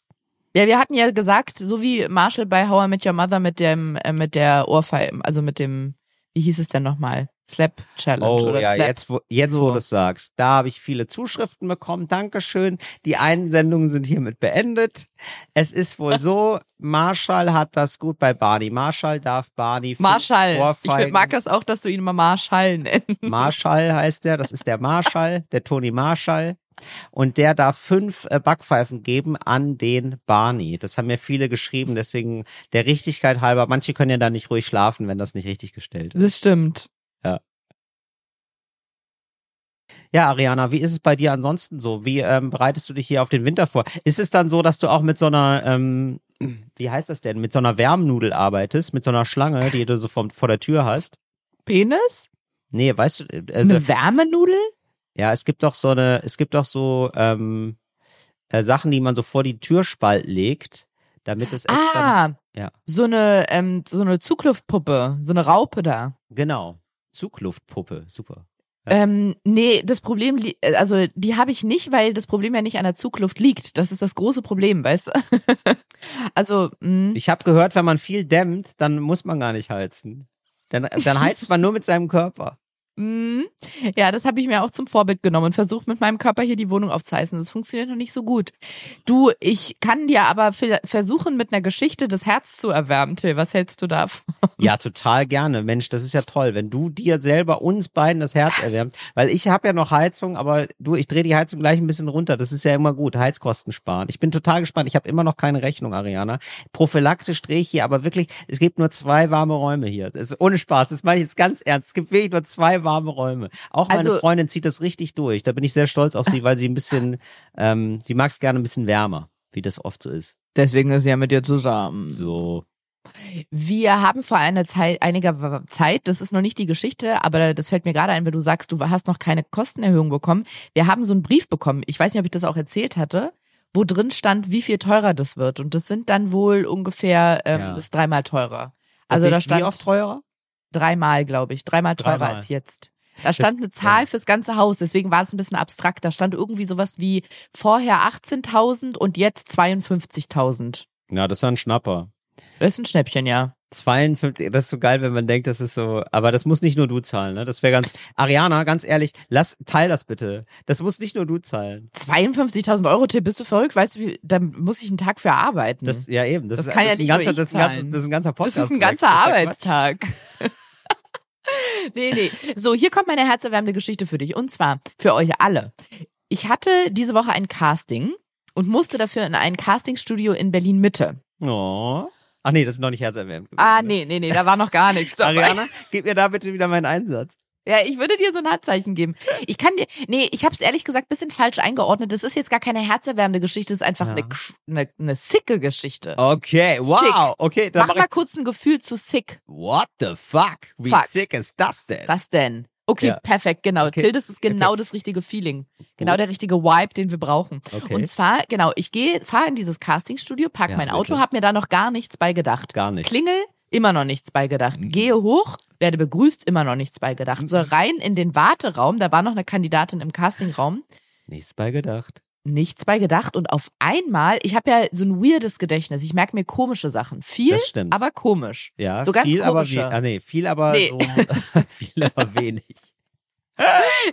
Ja, wir hatten ja gesagt, so wie Marshall bei How I Met Your Mother mit dem, äh, mit der Ohrfeige, also mit dem, wie hieß es denn nochmal? Slap Challenge Oh oder ja, Slap. jetzt, wo, jetzt wo So. du es sagst, da habe ich viele Zuschriften bekommen. Dankeschön. Die Einsendungen sind hiermit beendet. Es ist wohl *laughs* so, Marshall hat das gut bei Barney. Marshall darf Barney Marshall. Ich mag das auch, dass du ihn immer Marshall nennst. Marshall heißt der, das ist der Marshall, der Tony Marshall. Und der darf fünf äh, Backpfeifen geben an den Barney. Das haben mir viele geschrieben, deswegen der Richtigkeit halber, manche können ja da nicht ruhig schlafen, wenn das nicht richtig gestellt ist. Das stimmt. Ja, Ariana, wie ist es bei dir ansonsten so? Wie ähm, bereitest du dich hier auf den Winter vor? Ist es dann so, dass du auch mit so einer, ähm, wie heißt das denn, mit so einer Wärmnudel arbeitest, mit so einer Schlange, die du so vom, vor der Tür hast? Penis? Nee, weißt du, äh, also, Eine Wärmenudel? Ja, es gibt doch so eine, es gibt doch so ähm, äh, Sachen, die man so vor die Türspalt legt, damit es extra, Ah, ja. so eine, ähm, so eine Zugluftpuppe, so eine Raupe da. genau, Zugluftpuppe, super. Ähm, nee, das Problem, äh, also die habe ich nicht, weil das Problem ja nicht an der Zugluft liegt. Das ist das große Problem, weißt du? *laughs* also, mh. Ich habe gehört, wenn man viel dämmt, dann muss man gar nicht heizen. Dann, dann heizt man nur mit seinem Körper. Mhm. Ja, das habe ich mir auch zum Vorbild genommen und versucht mit meinem Körper hier die Wohnung aufzuheizen. Das funktioniert noch nicht so gut. Du, ich kann dir aber versuchen, mit einer Geschichte das Herz zu erwärmen, Till. Was hältst du davon? *laughs* Ja, total gerne. Mensch, das ist ja toll, wenn du dir selber uns beiden das Herz erwärmst. Weil ich habe ja noch Heizung, aber du, ich drehe die Heizung gleich ein bisschen runter. Das ist ja immer gut. Heizkosten sparen. Ich bin total gespannt. Ich habe immer noch keine Rechnung, Ariana. Prophylaktisch drehe ich hier, aber wirklich, es gibt nur zwei warme Räume hier. Ohne Spaß. Das meine ich jetzt ganz ernst. Es gibt wirklich nur zwei warme warme Räume. Auch meine Also- Freundin zieht das richtig durch. Da bin ich sehr stolz auf sie, *laughs* weil sie ein bisschen, ähm, sie mag es gerne ein bisschen wärmer, wie das oft so ist. Deswegen ist sie ja mit dir zusammen. So. Wir haben vor einer Zeit, einiger Zeit, das ist noch nicht die Geschichte, aber das fällt mir gerade ein, wenn du sagst, du hast noch keine Kostenerhöhung bekommen. Wir haben so einen Brief bekommen. Ich weiß nicht, ob ich das auch erzählt hatte, wo drin stand, wie viel teurer das wird. Und das sind dann wohl ungefähr ähm, Ja. das dreimal teurer. Also Okay, da stand Wie oft teurer? Dreimal, glaube ich, dreimal teurer Dreimal. als jetzt. Da stand eine Zahl ja. fürs ganze Haus, deswegen war es ein bisschen abstrakt. Da stand irgendwie sowas wie vorher 18.000 und jetzt 52.000. Ja, das ist ein Schnapper. Das ist ein Schnäppchen, ja. 52, das ist so geil, wenn man denkt, das ist so, aber das muss nicht nur du zahlen, ne? Das wäre ganz, Ariana, ganz ehrlich, lass, teil das bitte. Das muss nicht nur du zahlen. 52.000 Euro, Tipp, bist du verrückt? Weißt du, wie, da muss ich einen Tag für arbeiten. Das, ja eben, das, Das ist, kann ja ist nicht ein ganzer, das, ist ein zahlen. das ist ein ganzer Das Podcast. ist ein ganzer Das ist ja Quatsch. Arbeitstag. *laughs* nee, nee. So, hier kommt meine herzerwärmende Geschichte für dich. Und zwar für euch alle. Ich hatte diese Woche ein Casting und musste dafür in ein Castingstudio in Berlin Mitte. Oh. Ach nee, das ist noch nicht herzerwärmend. gewesen, Ah, ne? nee, nee, nee, da war noch gar nichts. dabei. Ariana, gib mir da bitte wieder meinen Einsatz. Ja, ich würde dir so ein Handzeichen geben. Ich kann dir, nee, ich habe es ehrlich gesagt bisschen falsch eingeordnet. Das ist jetzt gar keine herzerwärmende Geschichte, das ist einfach Ja. eine, eine, eine sicke Geschichte. Okay, wow. Sick. Okay, dann Mach mach mal kurz ein Gefühl zu sick. What the fuck? Wie Fuck. sick ist das denn? Was denn? Okay, Ja. perfekt, genau. Okay. Till, das ist genau das richtige Feeling. Genau der richtige Vibe, den wir brauchen. Okay. Und zwar, genau, ich gehe, fahre in dieses Castingstudio, park Ja, mein Auto, bitte. hab mir da noch gar nichts bei gedacht. Gar nicht. Klingel, immer noch nichts bei gedacht. Mhm. Gehe hoch, werde begrüßt, immer noch nichts bei gedacht. So rein in den Warteraum, da war noch eine Kandidatin im Castingraum. Nichts bei gedacht. Nichts bei gedacht und auf einmal, ich habe ja so ein weirdes Gedächtnis, ich merke mir komische Sachen. Viel, aber komisch. Ja, So ganz viel, aber komische. we ah, nee, viel, aber Nee. so, *laughs* viel, aber wenig. *laughs*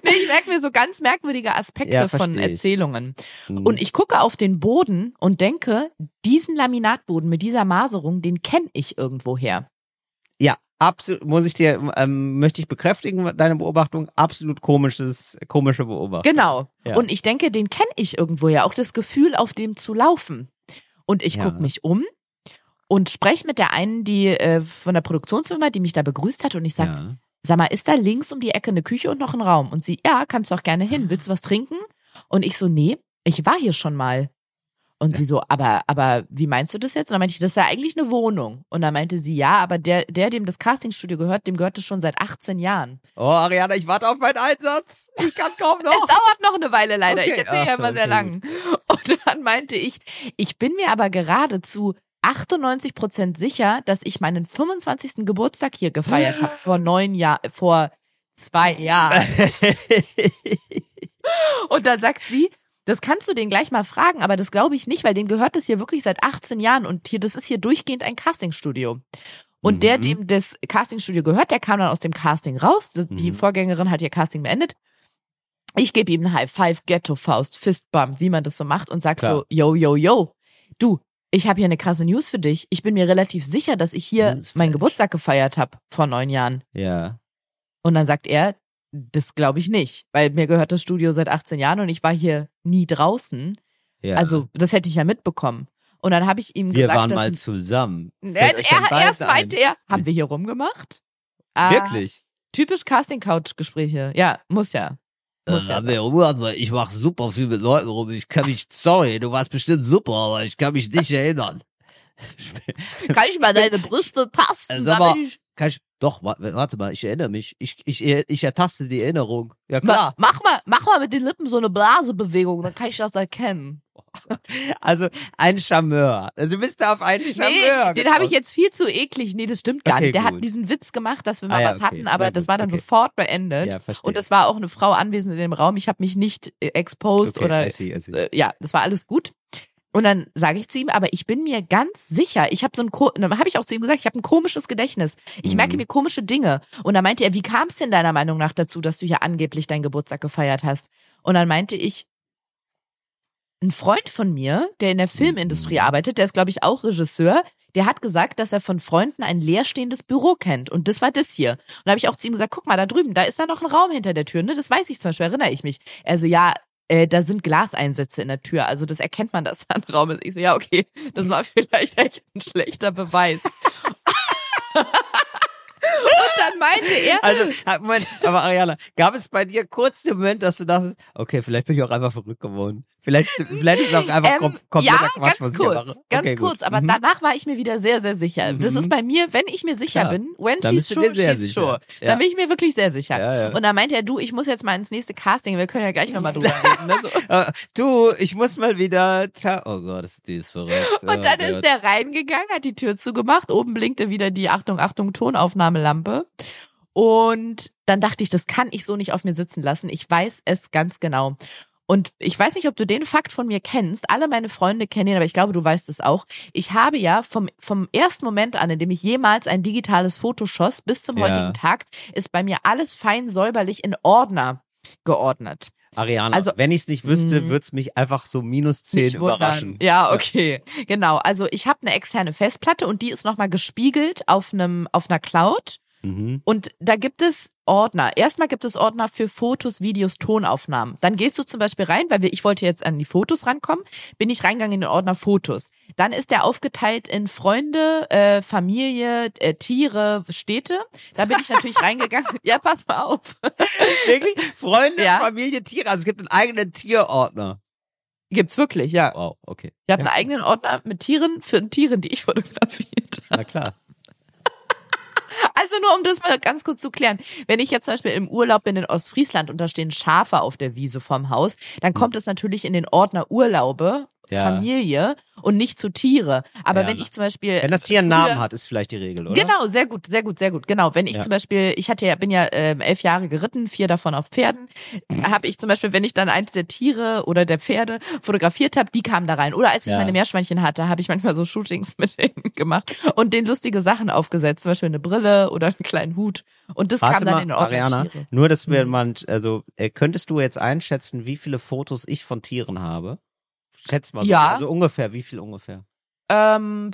Nee, ich merke mir so ganz merkwürdige Aspekte Ja, von. Erzählungen. Hm. Und ich gucke auf den Boden und denke, diesen Laminatboden mit dieser Maserung, den kenne ich irgendwoher. Ja, absolut, muss ich dir, ähm, möchte ich bekräftigen, deine Beobachtung, absolut komisches, komische Beobachtung. Genau. Ja. Und ich denke, den kenne ich irgendwoher. Auch das Gefühl, auf dem zu laufen. Und ich Ja. guck mich um und spreche mit der einen, die äh, von der Produktionsfirma, die mich da begrüßt hat. Und ich sage, Ja. sag mal, ist da links um die Ecke eine Küche und noch ein Raum? Und sie, ja, kannst du auch gerne hin. Willst du was trinken? Und ich so, nee, ich war hier schon mal. Und sie so, aber, aber wie meinst du das jetzt? Und dann meinte ich, das ist ja eigentlich eine Wohnung. Und dann meinte sie, ja, aber der, der, dem das Castingstudio gehört, dem gehört es schon seit 18 Jahren. Oh, Ariana, ich warte auf meinen Einsatz. Ich kann kaum *laughs* Es noch. dauert noch eine Weile leider. Okay, Ich erzähle ach ja so, immer sehr okay, lang. Und dann meinte ich, ich bin mir aber gerade zu 98 Prozent sicher, dass ich meinen 25. Geburtstag hier gefeiert habe vor neun Jahren, vor zwei Jahren. *laughs* Und dann sagt sie, das kannst du den gleich mal fragen, aber das glaube ich nicht, weil dem gehört es hier wirklich seit 18 Jahren und hier, das ist hier durchgehend ein Castingstudio. Und der, Mhm. dem das Castingstudio gehört, der kam dann aus dem Casting raus. Das, Die Mhm. Vorgängerin hat ihr Casting beendet. Ich gebe ihm ein High Five, Ghetto Faust, Fistbump, wie man das so macht und sag Klar. so, yo, yo, yo. Du, ich habe hier eine krasse News für dich. Ich bin mir relativ sicher, dass ich hier meinen Geburtstag gefeiert habe vor neun Jahren. ja. Und dann sagt er, das glaube ich nicht, weil mir gehört das Studio seit 18 Jahren und ich war hier nie draußen. ja. Also das hätte ich ja mitbekommen. Und dann habe ich ihm wir gesagt, waren dass mal zusammen. er, denn er, beides erst ein? meinte er, haben wir hier rumgemacht? Ah, Wirklich? Typisch Casting Couch Gespräche. Ja, muss ja. Muss ja. wir weil ich mache super viel mit Leuten rum. Ich kann mich, sorry, du warst bestimmt super, aber ich kann mich nicht *laughs* erinnern. Kann ich mal *laughs* deine Brüste tasten? Äh, sag mal, ich- Kann ich, doch, wa- warte mal, ich erinnere mich. Ich, ich, ich ertaste die Erinnerung. Ja Ma, klar. mach mal, mach mal mit den Lippen so eine Blasebewegung, dann kann ich das erkennen. *laughs* Also ein Charmeur. Also du bist da auf einen Charmeur. Nee, den habe ich jetzt viel zu eklig. Nee, das stimmt gar Okay, nicht. Der hat gut. diesen Witz gemacht, dass wir mal Ah ja, was okay. hatten, aber Na das gut, war dann okay. sofort beendet. Ja, verstehe. Und es war auch eine Frau anwesend in dem Raum. Ich habe mich nicht äh, exposed oder I see, I see. äh, ja, das war alles gut. Und dann sage ich zu ihm, aber ich bin mir ganz sicher, ich habe so ein, dann habe ich auch zu ihm gesagt, ich habe ein komisches Gedächtnis. Ich Mhm. merke mir komische Dinge. Und dann meinte er, wie kam es denn deiner Meinung nach dazu, dass du hier angeblich deinen Geburtstag gefeiert hast? Und dann meinte ich, ein Freund von mir, der in der Filmindustrie Mhm. arbeitet, der ist glaube ich auch Regisseur, der hat gesagt, dass er von Freunden ein leerstehendes Büro kennt. Und das war das hier. Und da habe ich auch zu ihm gesagt, guck mal, da drüben, da ist da noch ein Raum hinter der Tür. Ne? Das weiß ich zum Beispiel, erinnere ich mich. Also ja, äh, da sind Glaseinsätze in der Tür. Also das erkennt man, dass da ein Raum ist. Ich so, ja, okay, das war vielleicht echt ein schlechter Beweis. *laughs* Und dann meinte er, Also, Moment, aber Ariana, gab es bei dir kurz den Moment, dass du dachtest, okay, vielleicht bin ich auch einfach verrückt geworden. Vielleicht, vielleicht ist es auch einfach Ähm, kom kompletter ja, Quatsch, ganz was ich kurz, hier mache. ganz okay, kurz, gut. aber Mhm. danach war ich mir wieder sehr, sehr sicher. Das Mhm. ist bei mir, wenn ich mir sicher Klar. bin, when Dann she's sure, she's sicher. sure. Ja. Dann bin ich mir wirklich sehr sicher. Ja, ja. Und dann meinte er, du, ich muss jetzt mal ins nächste Casting, wir können ja gleich nochmal drüber reden. Ne? So. *laughs* Äh, du, ich muss mal wieder. Oh Gott, ist die ist verrückt. *laughs* Und dann oh ist der reingegangen, hat die Tür zugemacht, oben blinkte wieder die Achtung, Achtung, Tonaufnahmelampe. Und dann dachte ich, das kann ich so nicht auf mir sitzen lassen. Ich weiß es ganz genau. Und ich weiß nicht, ob du den Fakt von mir kennst. Alle meine Freunde kennen ihn, aber ich glaube, du weißt es auch. Ich habe ja vom, vom ersten Moment an, in dem ich jemals ein digitales Foto schoss, bis zum Ja. heutigen Tag, ist bei mir alles fein säuberlich in Ordner geordnet. Ariana, Also- wenn ich es nicht wüsste, Mhm. würde es mich einfach so minus 10 Nicht wundern. überraschen. Ja, okay. Genau. Also ich habe eine externe Festplatte und die ist nochmal gespiegelt auf einem, auf einer Cloud. Mhm. Und da gibt es Ordner. Erstmal gibt es Ordner für Fotos, Videos, Tonaufnahmen. Dann gehst du zum Beispiel rein, weil wir, ich wollte jetzt an die Fotos rankommen, bin ich reingegangen in den Ordner Fotos. Dann ist der aufgeteilt in Freunde, äh, Familie, äh, Tiere, Städte. Da bin ich natürlich *laughs* reingegangen. Ja, pass mal auf. *laughs* Wirklich? Freunde, Ja. Familie, Tiere. Also es gibt einen eigenen Tierordner. Gibt's wirklich, ja. Wow, okay. Ich habe einen eigenen Ordner mit Tieren für Tiere, die ich fotografiert Na klar. Also nur um das mal ganz kurz zu klären. Wenn ich jetzt zum Beispiel im Urlaub bin in Ostfriesland und da stehen Schafe auf der Wiese vorm Haus, dann kommt es natürlich in den Ordner Urlaube, Ja. Familie und nicht zu Tiere. Aber Ja. wenn ich zum Beispiel. Wenn das Tier einen Namen hat, ist vielleicht die Regel, oder? Genau, sehr gut, sehr gut, sehr gut. Genau, wenn ich Ja. zum Beispiel, ich hatte ja, bin ja ähm, elf Jahre geritten, vier davon auf Pferden, habe ich zum Beispiel, wenn ich dann eins der Tiere oder der Pferde fotografiert habe, die kamen da rein. Oder als ich meine Meerschweinchen hatte, habe ich manchmal so Shootings *laughs* mit denen gemacht und denen lustige Sachen aufgesetzt, zum Beispiel eine Brille oder einen kleinen Hut. Und das Warte kam dann mal, in den Ordner Ariana, nur dass wir Mhm. mal, also äh, könntest du jetzt einschätzen, wie viele Fotos ich von Tieren habe? Schätz mal, so, Ja. also ungefähr, wie viel ungefähr? Ähm,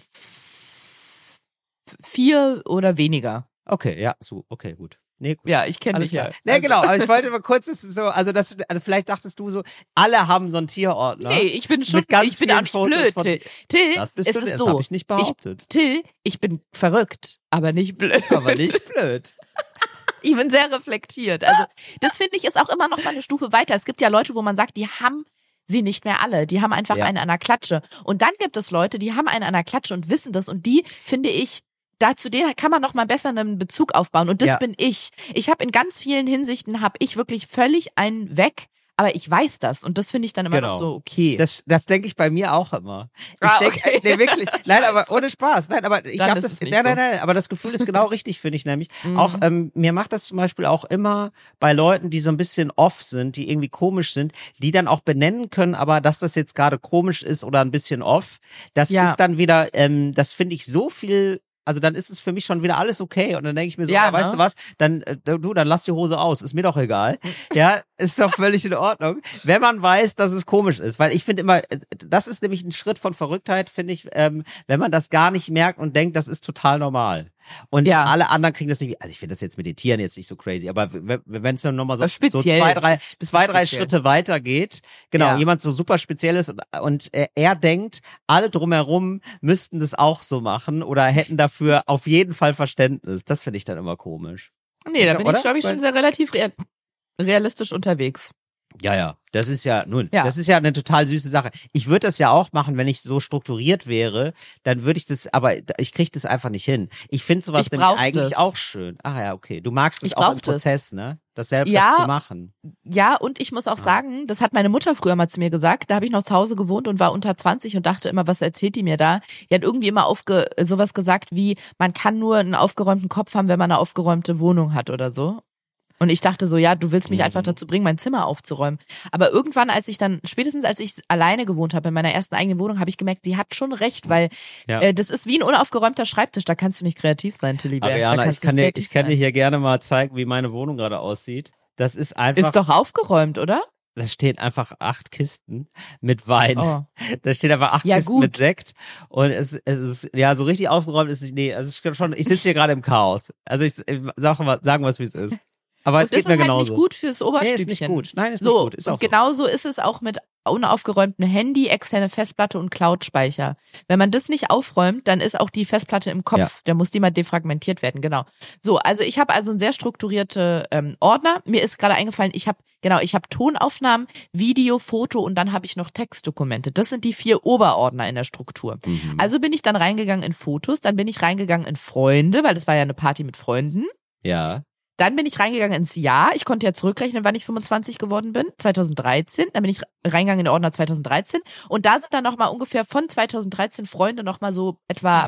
vier oder weniger. Okay, ja, so, okay, gut. Nee, gut. Ja, ich kenne dich ja. Nee, Also- genau, aber ich *laughs* wollte mal kurz, so, also das, also vielleicht dachtest du so, alle haben so einen Tierordner. Nee, ich bin schon, Mit ganz ich bin auch nicht Fotos blöd, Till. Ti- Till, Das bist es du, ist das so. habe ich nicht behauptet. Till, ich bin verrückt, aber nicht blöd. aber nicht blöd. *laughs* Ich bin sehr reflektiert. Also, das finde ich ist auch immer noch mal eine Stufe weiter. Es gibt ja Leute, wo man sagt, die haben sie nicht mehr alle. Die haben einfach Ja. einen an der Klatsche. Und dann gibt es Leute, die haben einen an der Klatsche und wissen das. Und die, finde ich, dazu denen kann man noch mal besser einen Bezug aufbauen. Und das Ja. bin ich. Ich habe in ganz vielen Hinsichten, habe ich wirklich völlig einen weg. Aber ich weiß das. Und das finde ich dann immer Genau. noch so okay. Das, das denke ich bei mir auch immer. Ich Ah, denke, okay. nee, wirklich. *laughs* Nein, aber ohne Spaß. Nein, aber ich habe das. Nein, nein, nein. Aber das Gefühl ist genau richtig, finde ich nämlich. Mhm. Auch ähm, mir macht das zum Beispiel auch immer bei Leuten, die so ein bisschen off sind, die irgendwie komisch sind, die dann auch benennen können, aber dass das jetzt gerade komisch ist oder ein bisschen off, das Ja. ist dann wieder, ähm, das finde ich so viel. Also dann ist es für mich schon wieder alles okay und dann denke ich mir so, Ja, ja, weißt ne? du was, dann äh, du, dann lass die Hose aus, ist mir doch egal. *laughs* Ja, ist doch völlig in Ordnung, wenn man weiß, dass es komisch ist, weil ich finde immer, äh, das ist nämlich ein Schritt von Verrücktheit, finde ich, ähm, wenn man das gar nicht merkt und denkt, das ist total normal. Und Ja. alle anderen kriegen das nicht. Also ich finde das jetzt mit den Tieren jetzt nicht so crazy, aber wenn es dann nochmal so, so zwei, drei, zwei, drei speziell. Schritte weiter geht, genau, Ja. jemand so super speziell ist und, und er, er denkt, alle drumherum müssten das auch so machen oder hätten dafür auf jeden Fall Verständnis. Das finde ich dann immer komisch. nee, da bin ich, glaube ich, schon sehr relativ real realistisch unterwegs. Ja, ja. Das ist ja, nun, Ja. das ist ja eine total süße Sache. Ich würde das ja auch machen, wenn ich so strukturiert wäre, dann würde ich das, aber ich kriege das einfach nicht hin. Ich finde sowas Ich nämlich eigentlich das. auch schön. Ach ja, okay. Du magst es auch im das. Prozess, ne? Das selbst Ja. das zu machen. Ja, und ich muss auch Ah. sagen, das hat meine Mutter früher mal zu mir gesagt. Da habe ich noch zu Hause gewohnt und war unter 20 und dachte immer, was erzählt die mir da? Die hat irgendwie immer aufge sowas gesagt wie, man kann nur einen aufgeräumten Kopf haben, wenn man eine aufgeräumte Wohnung hat oder so. Und ich dachte so, ja, du willst mich Mhm. einfach dazu bringen, mein Zimmer aufzuräumen. Aber irgendwann, als ich dann, spätestens als ich alleine gewohnt habe in meiner ersten eigenen Wohnung, habe ich gemerkt, sie hat schon recht, weil Ja. äh, das ist wie ein unaufgeräumter Schreibtisch. Da kannst du nicht kreativ sein, Tilly Bär. Ariana, ich kann, dir, ich kann dir hier gerne mal zeigen, wie meine Wohnung gerade aussieht. Das ist einfach, Ist doch aufgeräumt, oder? da stehen einfach acht Kisten mit Wein. Oh. *laughs* Da stehen einfach acht Ja, Kisten gut. mit Sekt. Und es, es ist, ja, so richtig aufgeräumt ist nicht, nee, also ich schon, ich sitze hier gerade im Chaos. Also ich, ich sag mal, sagen wir es, wie es ist. Aber es Und das geht mir ist halt genauso. nicht gut fürs nee, Oberstübchen. ist nicht gut. Nein, ist so, nicht gut. Ist auch und so. genauso ist es auch mit unaufgeräumten Handy, externe Festplatte und Cloud-Speicher. Wenn man das nicht aufräumt, dann ist auch die Festplatte im Kopf. Ja. Da muss die mal defragmentiert werden, genau. So, also ich habe also einen sehr strukturierte ähm, Ordner. Mir ist gerade eingefallen, ich habe genau, ich habe Tonaufnahmen, Video, Foto und dann habe ich noch Textdokumente. Das sind die vier Oberordner in der Struktur. Mhm. Also bin ich dann reingegangen in Fotos, dann bin ich reingegangen in Freunde, weil das war ja eine Party mit Freunden. ja. Dann bin ich reingegangen ins Jahr. Ich konnte ja zurückrechnen, wann ich 25 geworden bin. 2013. Dann bin ich reingegangen in den Ordner 2013. Und da sind dann nochmal ungefähr von 2013 Freunde nochmal so etwa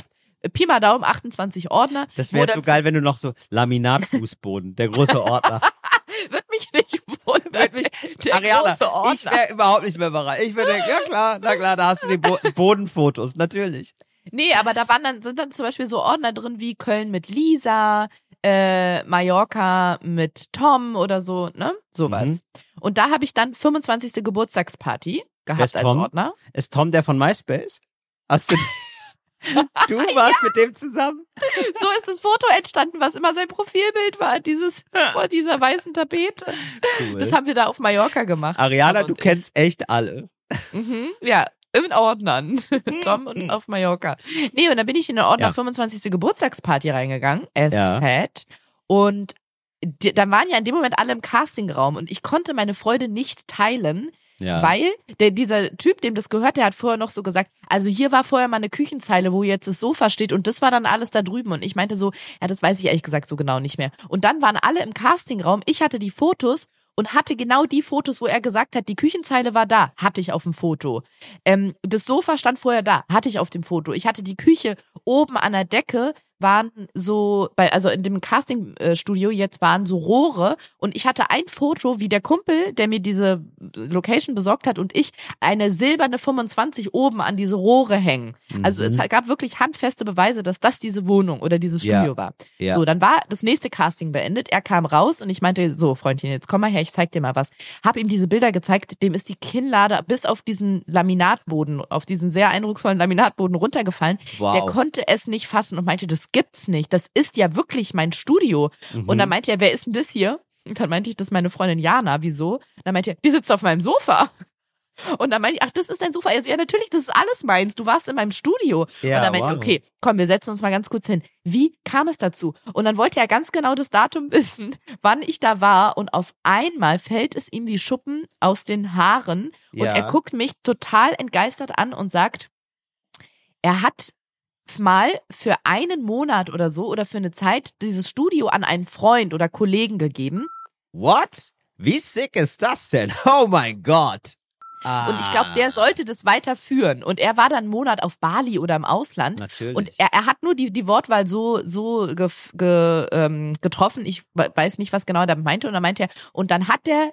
Pi mal Daumen 28 Ordner. Das wäre so geil, wenn du noch so Laminatfußboden, der große Ordner. *laughs* Wird mich nicht wundern. Mich- der Ariana, große Ordner. ich wäre überhaupt nicht mehr bereit. Ich würde denken, ja klar, na klar, da hast du die Bo *laughs* Bodenfotos, natürlich. Nee, aber da waren dann, sind dann zum Beispiel so Ordner drin wie Köln mit Lisa, äh, Mallorca mit Tom oder so, ne? Sowas. Mhm. Und da habe ich dann 25. Geburtstagsparty gehabt als? Ordner. Ist Tom der von MySpace? Hast du, *laughs* du warst mit dem zusammen? So ist das Foto entstanden, was immer sein Profilbild war, dieses vor dieser weißen Tapete. Cool. Das haben wir da auf Mallorca gemacht. Ariana, du kennst echt alle. ich. Mhm, ja, in Ordnern. *laughs* Tom und auf Mallorca. Nee, und dann bin ich in den Ordner Ja. 25. Geburtstagsparty reingegangen, as Ja. said. Und die, da waren ja in dem Moment alle im Castingraum und ich konnte meine Freude nicht teilen, Ja. weil der, dieser Typ, dem das gehört, der hat vorher noch so gesagt, also hier war vorher mal eine Küchenzeile, wo jetzt das Sofa steht und das war dann alles da drüben. Und ich meinte so, ja, das weiß ich ehrlich gesagt so genau nicht mehr. Und dann waren alle im Castingraum, ich hatte die Fotos und hatte genau die Fotos, wo er gesagt hat, die Küchenzeile war da, hatte ich auf dem Foto. Ähm, das Sofa stand vorher da, hatte ich auf dem Foto. Ich hatte die Küche oben an der Decke, waren so, bei, also in dem Castingstudio jetzt waren so Rohre und ich hatte ein Foto, wie der Kumpel, der mir diese Location besorgt hat und ich eine silberne 25 oben an diese Rohre hängen. Also es gab wirklich handfeste Beweise, dass das diese Wohnung oder dieses Ja. Studio war. Ja. So, dann war das nächste Casting beendet. Er kam raus und ich meinte, so Freundchen, jetzt komm mal her, ich zeig dir mal was. Hab ihm diese Bilder gezeigt, dem ist die Kinnlade bis auf diesen Laminatboden, auf diesen sehr eindrucksvollen Laminatboden runtergefallen. Wow. Der konnte es nicht fassen und meinte, das gibt's nicht. Das ist ja wirklich mein Studio. Mhm. Und dann meinte er, wer ist denn das hier? Und dann meinte ich, das ist meine Freundin Jana. Wieso? Und dann meinte er, die sitzt auf meinem Sofa. Und dann meinte ich, ach, das ist dein Sofa. Er so, ja, natürlich, das ist alles meins. Du warst in meinem Studio. Ja, und dann meinte wow. ich, okay, komm, wir setzen uns mal ganz kurz hin. Wie kam es dazu? Und dann wollte er ganz genau das Datum *laughs* wissen, wann ich da war. Und auf einmal fällt es ihm wie Schuppen aus den Haaren. Und Ja. er guckt mich total entgeistert an und sagt, er hat mal für einen Monat oder so oder für eine Zeit dieses Studio an einen Freund oder Kollegen gegeben. What? Wie sick ist das denn? *laughs* Oh mein Gott. Ah, Und ich glaube, der sollte das weiterführen. Und er war dann einen Monat auf Bali oder im Ausland. Natürlich. Und er, er hat nur die, die Wortwahl so, so gef, ge, ähm, getroffen. Ich we- weiß nicht, was genau er meinte. Und dann meinte er, und dann hat der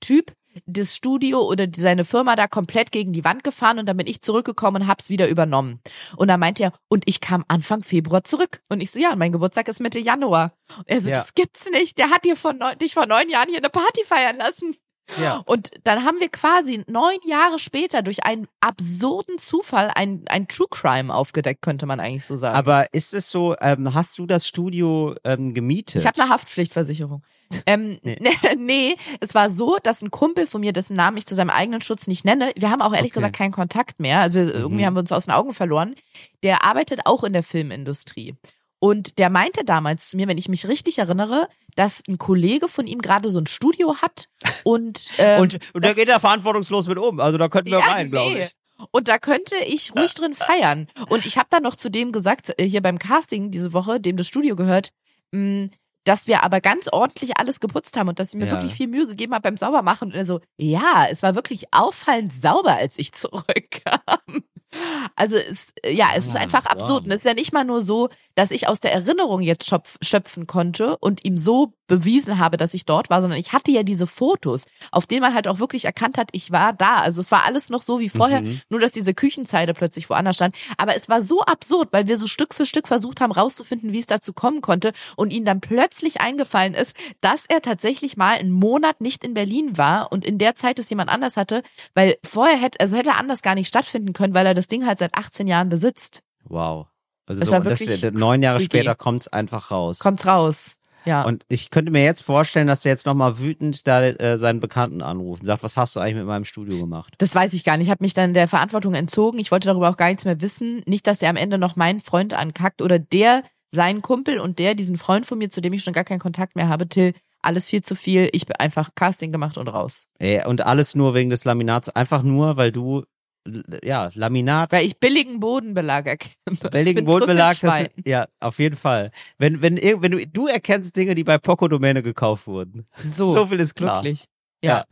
Typ das Studio oder seine Firma da komplett gegen die Wand gefahren und dann bin ich zurückgekommen und hab's wieder übernommen. Und dann meinte er, und ich kam Anfang Februar zurück. Und ich so, ja, mein Geburtstag ist Mitte Januar. Und er so, Ja. das gibt's nicht. Der hat dir vor neun, dich vor neun Jahren hier eine Party feiern lassen. Ja. Und dann haben wir quasi neun Jahre später durch einen absurden Zufall ein, ein True Crime aufgedeckt, könnte man eigentlich so sagen. Aber ist es so, ähm, hast du das Studio ähm, gemietet? ich habe eine Haftpflichtversicherung. *laughs* Ähm, Nee. *laughs* nee. es war so, dass ein Kumpel von mir, dessen Namen ich zu seinem eigenen Schutz nicht nenne, wir haben auch ehrlich Okay. gesagt keinen Kontakt mehr, also wir, irgendwie Mhm. haben wir uns aus den Augen verloren, der arbeitet auch in der Filmindustrie. Und der meinte damals zu mir, wenn ich mich richtig erinnere, dass ein Kollege von ihm gerade so ein Studio hat und, ähm, *laughs* und, und der geht da verantwortungslos mit um. Also da könnten wir Ja, rein, glaube nee. ich. Und da könnte ich ruhig drin *laughs* feiern. Und ich habe dann noch zu dem gesagt, äh, hier beim Casting diese Woche, dem das Studio gehört, mh, dass wir aber ganz ordentlich alles geputzt haben und dass ich mir Ja. wirklich viel Mühe gegeben habe beim Saubermachen. Und er so, ja, es war wirklich auffallend sauber, als ich *laughs* zurückkam. Also es, ja, es ist Ah, einfach absurd. Und es ist ja nicht mal nur so, dass ich aus der Erinnerung jetzt schöpf, schöpfen konnte und ihm so bewiesen habe, dass ich dort war, sondern ich hatte ja diese Fotos, auf denen man halt auch wirklich erkannt hat, ich war da. Also es war alles noch so wie vorher, Mhm. nur dass diese Küchenzeile plötzlich woanders stand. Aber es war so absurd, weil wir so Stück für Stück versucht haben, rauszufinden, wie es dazu kommen konnte und ihm dann plötzlich eingefallen ist, dass er tatsächlich mal einen Monat nicht in Berlin war und in der Zeit es jemand anders hatte, weil vorher hätte, also hätte er anders gar nicht stattfinden können, weil er das Ding halt seit 18 Jahren besitzt. Wow. Also Es so, war und das, wirklich neun Jahre freaky. später kommt's einfach raus. Kommt raus. Ja. Und ich könnte mir jetzt vorstellen, dass er jetzt nochmal wütend da äh, seinen Bekannten anruft und sagt, was hast du eigentlich mit meinem Studio gemacht? Das weiß ich gar nicht. Ich habe mich dann der Verantwortung entzogen. Ich wollte darüber auch gar nichts mehr wissen. Nicht, dass er am Ende noch meinen Freund ankackt oder der seinen Kumpel und der diesen Freund von mir, zu dem ich schon gar keinen Kontakt mehr habe, Till, alles viel zu viel. Ich bin einfach Casting gemacht und raus. Ey, und alles nur wegen des Laminats, einfach nur, weil du, ja, Laminat, Weil ich billigen Bodenbelag erkenne. *laughs* billigen Bodenbelag, das, ja, auf jeden Fall. Wenn, wenn, wenn du, du erkennst Dinge, die bei Poco Domäne gekauft wurden. So, So viel ist klar. wirklich. Ja.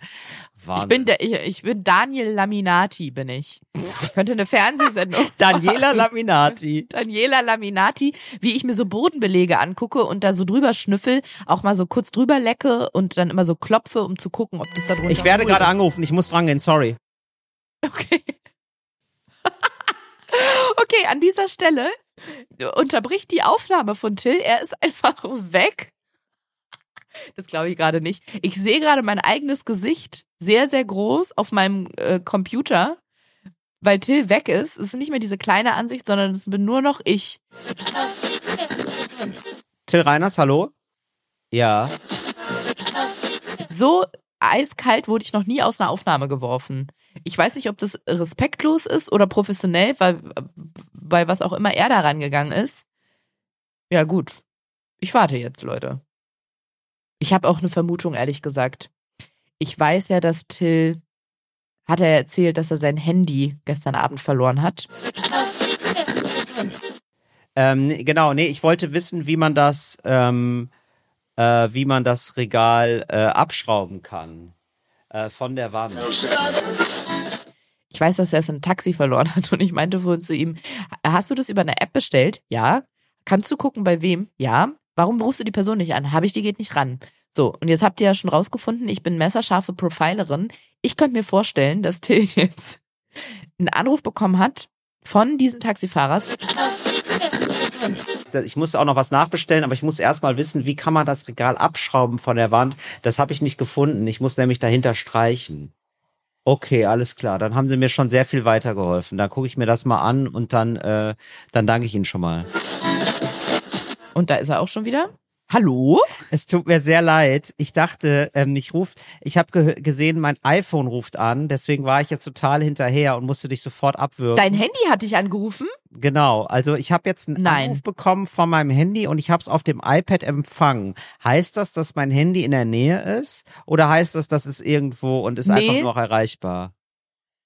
Wahnsinn. Ich bin, der, ich, ich bin Daniel Laminati, bin ich. Ich könnte eine Fernsehsendung. *laughs* Daniela Laminati. Daniela Laminati, wie ich mir so Bodenbelege angucke und da so drüber schnüffel, auch mal so kurz drüber lecke und dann immer so klopfe, um zu gucken, ob das da drunter Ich werde gerade ist. angerufen, ich muss drangehen, sorry. Okay. Okay, an dieser Stelle unterbricht die Aufnahme von Till. Er ist einfach weg. Das glaube ich gerade nicht. Ich sehe gerade mein eigenes Gesicht sehr, sehr groß auf meinem äh, Computer, weil Till weg ist. Es ist nicht mehr diese kleine Ansicht, sondern es bin nur noch ich. Till Reiners, hallo? Ja. So eiskalt wurde ich noch nie aus einer Aufnahme geworfen. Ich weiß nicht, ob das respektlos ist oder professionell, weil, weil was auch immer er da rangegangen ist. Ja, gut. Ich warte jetzt, Leute. Ich habe auch eine Vermutung, ehrlich gesagt. Ich weiß ja, dass Till hat er erzählt, dass er sein Handy gestern Abend verloren hat. Ähm, genau, nee, ich wollte wissen, wie man das, ähm, äh, wie man das Regal äh, abschrauben kann. Äh, von der Wand. Ich weiß, dass er im Taxi verloren hat und ich meinte vorhin zu ihm, hast du das über eine App bestellt? Ja. Kannst du gucken, bei wem? Ja. Warum rufst du die Person nicht an? Habe ich, die geht nicht ran. So, und jetzt habt ihr ja schon rausgefunden, ich bin messerscharfe Profilerin. Ich könnte mir vorstellen, dass Till *laughs* jetzt einen Anruf bekommen hat von diesem Taxifahrer. Ich musste auch noch was nachbestellen, aber ich muss erstmal wissen, wie kann man das Regal abschrauben von der Wand. Das habe ich nicht gefunden. Ich muss nämlich dahinter streichen. Okay, alles klar. Dann haben Sie mir schon sehr viel weitergeholfen. Dann gucke ich mir das mal an und dann, äh, dann danke ich Ihnen schon mal. Und da ist er auch schon wieder. Hallo? Es tut mir sehr leid. Ich dachte, ähm, ich ruf, ich habe ge gesehen, mein iPhone ruft an, deswegen war ich jetzt total hinterher und musste dich sofort abwürgen. Dein Handy hat dich angerufen? Genau, also ich habe jetzt einen Nein. Anruf bekommen von meinem Handy und ich habe es auf dem iPad empfangen. Heißt das, dass mein Handy in der Nähe ist oder heißt das, das ist irgendwo und ist Nee. einfach nur noch erreichbar?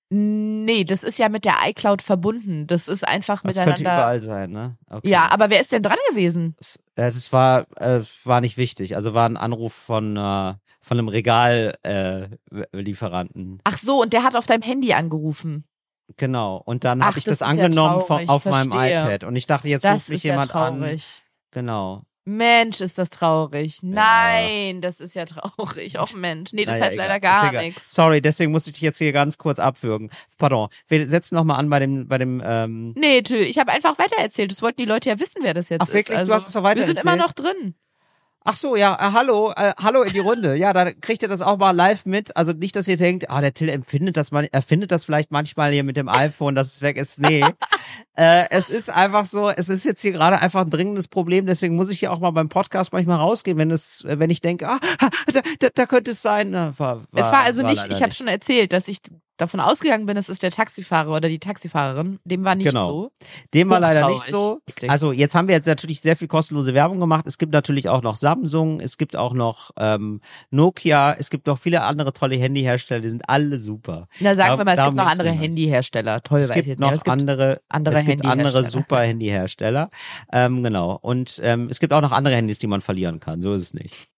Nee, das ist ja mit der iCloud verbunden. Das ist einfach Das könnte miteinander. überall sein, ne? Okay. Ja, aber wer ist denn dran gewesen? Äh, das war äh, war nicht wichtig. Also war ein Anruf von äh, von einem Regallieferanten. Äh. Ach so, und der hat auf deinem Handy angerufen. Genau. Und dann habe ich das das, ja angenommen traurig, von, auf meinem verstehe. iPad. Und ich dachte, jetzt Das ruft mich ist ja jemand an. traurig. Genau. Mensch, ist das traurig. Nein, das ist ja traurig. Och Mensch. Nee, das Naja, heißt egal. leider Ist gar egal. nichts. Sorry, deswegen musste ich dich jetzt hier ganz kurz abwürgen. Pardon. Wir setzen noch mal an bei dem, bei dem. Ähm, Nee, Till, ich habe einfach weitererzählt. Das wollten die Leute ja wissen, wer das jetzt Ach, wirklich? ist. Also, Du hast es doch Wir sind weitererzählt? immer noch drin. Ach so, ja, äh, hallo, äh, hallo in die Runde. Ja, da kriegt ihr das auch mal live mit. Also nicht, dass ihr denkt, ah, der Till empfindet das, man, er findet das vielleicht manchmal hier mit dem iPhone, dass es weg ist. Nee. *laughs* äh, es ist einfach so, es ist jetzt hier gerade einfach ein dringendes Problem. Deswegen muss ich hier auch mal beim Podcast manchmal rausgehen, wenn es, wenn ich denke, ah, *laughs* da, da, da könnte es sein. Na, war, war, es war also nicht, leider ich habe schon erzählt, dass ich davon ausgegangen bin, es ist der Taxifahrer oder die Taxifahrerin. Dem war nicht Genau. so. Dem war leider nicht so. Also jetzt haben wir jetzt natürlich sehr viel kostenlose Werbung gemacht. Es gibt natürlich auch noch Samsung, es gibt auch noch ähm, Nokia, es gibt noch viele andere tolle Handyhersteller, die sind alle super. Na, sagen Darum- wir mal, es gibt noch andere. Handyhersteller. Toll, Es weiß ich gibt jetzt noch aber Es gibt andere, andere es gibt andere super Handyhersteller. Ähm, genau. Und ähm, es gibt auch noch andere Handys, die man verlieren kann. So ist es nicht.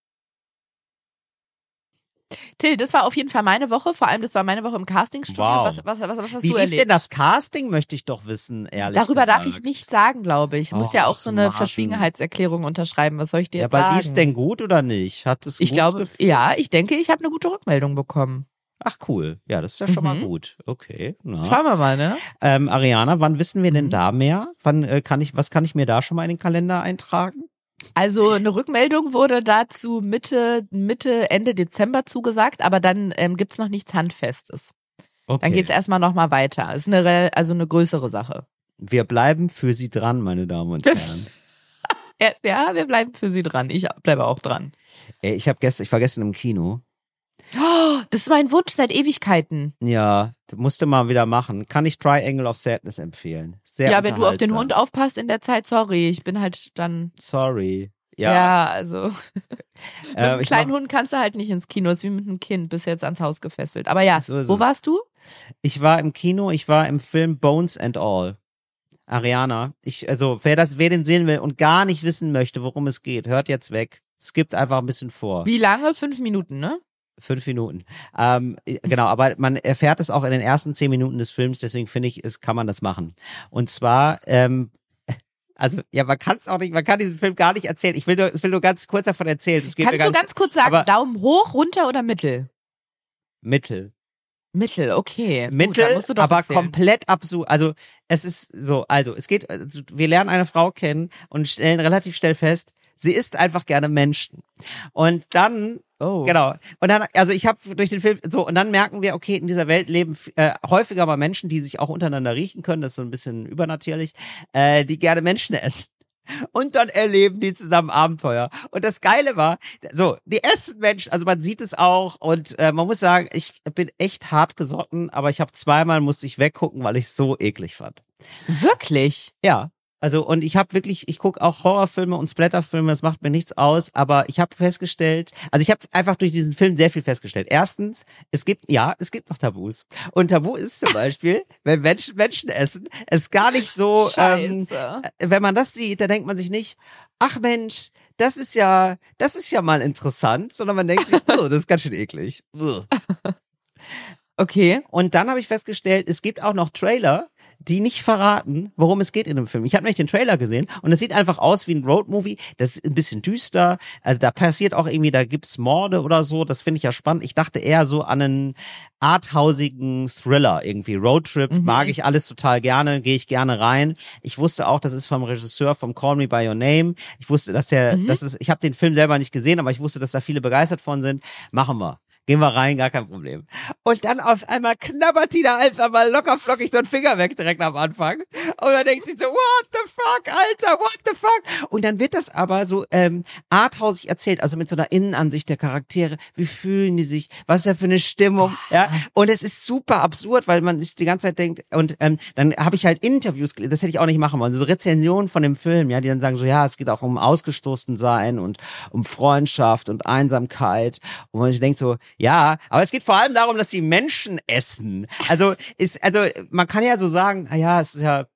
Till, das war auf jeden Fall meine Woche. Vor allem, das war meine Woche im Castingstudio. Wow. Was, was, was, was hast Wie du lief erlebt? denn das Casting, möchte ich doch wissen, ehrlich Darüber darf gesagt. ich nicht sagen, glaube ich. Ich muss ja Och, auch so eine Mann. Verschwiegenheitserklärung unterschreiben. Was soll ich dir Ja, jetzt aber sagen? lief's denn gut oder nicht? Hat es ich glaube, Gefühl? ja, ich denke, ich habe eine gute Rückmeldung bekommen. Ach cool. Ja, das ist ja schon mal Mhm. gut. Okay. Na. Schauen wir mal, ne? Ähm, Ariana, wann wissen wir denn Mhm. da mehr? Wann äh, kann ich, was kann ich mir da schon mal in den Kalender eintragen? Also eine Rückmeldung wurde dazu Mitte, Mitte, Ende Dezember zugesagt, aber dann ähm, gibt's noch nichts Handfestes. Okay. Dann geht's erstmal nochmal weiter. Ist eine, also eine größere Sache. Wir bleiben für Sie dran, meine Damen und Herren. *laughs* Ja, wir bleiben für sie dran. Ich bleibe auch dran. Ey, ich habe gestern, ich war gestern im Kino. Oh, das ist mein Wunsch seit Ewigkeiten. Ja, musste mal wieder machen. Kann ich Triangle of Sadness empfehlen. Sehr ja, wenn du auf den. Hund aufpasst in der Zeit, sorry, ich bin halt dann. Sorry. Ja, Ja, also *laughs* mit äh, einem ich kleinen mach- Hund kannst du halt nicht ins Kino, ist wie mit einem Kind, bis jetzt ans Haus gefesselt. Aber ja, So wo es. warst du? Ich war im Kino, ich war im Film Bones and All. Ariana. Ich, also, wer das, wer den sehen will und gar nicht wissen möchte, worum es geht, hört jetzt weg. Skippt einfach ein bisschen vor. Wie lange? Fünf Minuten, ne? Fünf Minuten. Ähm, genau, aber man erfährt es auch in den ersten zehn Minuten des Films, deswegen finde ich, es kann man das machen. Und zwar, ähm, *laughs* also ja, man kann es auch nicht, man kann diesen Film gar nicht erzählen. Ich will nur, ich will nur ganz kurz davon erzählen. Kannst du ganz ganz kurz sagen, Daumen hoch, runter oder mittel? mittel. Mittel, okay. Gut, Mittel, doch aber erzählen. komplett absurd. Also es ist so, also es geht, also, wir lernen eine Frau kennen und stellen relativ schnell fest, sie isst einfach gerne Menschen. Und dann Oh. Genau. Und dann, also ich habe durch den Film so, und dann merken wir, okay, in dieser Welt leben äh, häufiger mal Menschen, die sich auch untereinander riechen können, das ist so ein bisschen übernatürlich, äh, die gerne Menschen essen. Und dann erleben die zusammen Abenteuer. Und das Geile war, so, die essen Menschen, also man sieht es auch und äh, man muss sagen, ich bin echt hart gesotten, aber ich habe zweimal musste ich weggucken, weil ich es so eklig fand. Wirklich? Ja. Also und ich habe wirklich, ich gucke auch Horrorfilme und Splatterfilme, das macht mir nichts aus, aber ich habe festgestellt, also ich habe einfach durch diesen Film sehr viel festgestellt. Erstens, es gibt, ja, es gibt noch Tabus. Und Tabu ist zum Beispiel, *laughs* wenn Menschen Menschen essen, es gar nicht so, ähm, Scheiße. wenn man das sieht, dann denkt man sich nicht, ach Mensch, das ist ja, das ist ja mal interessant, sondern man denkt sich, *laughs* oh, das ist ganz schön eklig. *laughs* Okay. Und dann habe ich festgestellt, es gibt auch noch Trailer, die nicht verraten, worum es geht in dem Film. Ich habe nämlich den Trailer gesehen und es sieht einfach aus wie ein Roadmovie. Das ist ein bisschen düster. Also da passiert auch irgendwie, da gibt's Morde oder so. Das finde ich ja spannend. Ich dachte eher so an einen arthausigen Thriller irgendwie. Roadtrip Mhm. mag ich alles total gerne, gehe ich gerne rein. Ich wusste auch, das ist vom Regisseur vom Call Me by Your Name. Ich wusste, dass der, Mhm. das ist, ich habe den Film selber nicht gesehen, aber ich wusste, dass da viele begeistert von sind. Machen wir. Gehen wir rein, gar kein Problem. Und dann auf einmal knabbert die da einfach mal locker flockig so einen Finger weg direkt am Anfang. Und dann denkt sie so, what the fuck, Alter, what the fuck? Und dann wird das aber so ähm, arthausig erzählt, also mit so einer Innenansicht der Charaktere. Wie fühlen die sich? Was ist da für eine Stimmung? Ja. Und es ist super absurd, weil man sich die ganze Zeit denkt, und ähm, dann habe ich halt Interviews, das hätte ich auch nicht machen wollen, so Rezensionen von dem Film, ja, die dann sagen so, ja, es geht auch um ausgestoßen sein und um Freundschaft und Einsamkeit. Und man denkt so, ja, aber es geht vor allem darum, dass sie Menschen essen. Also ist, also man kann ja so sagen, ah ja, es ist ja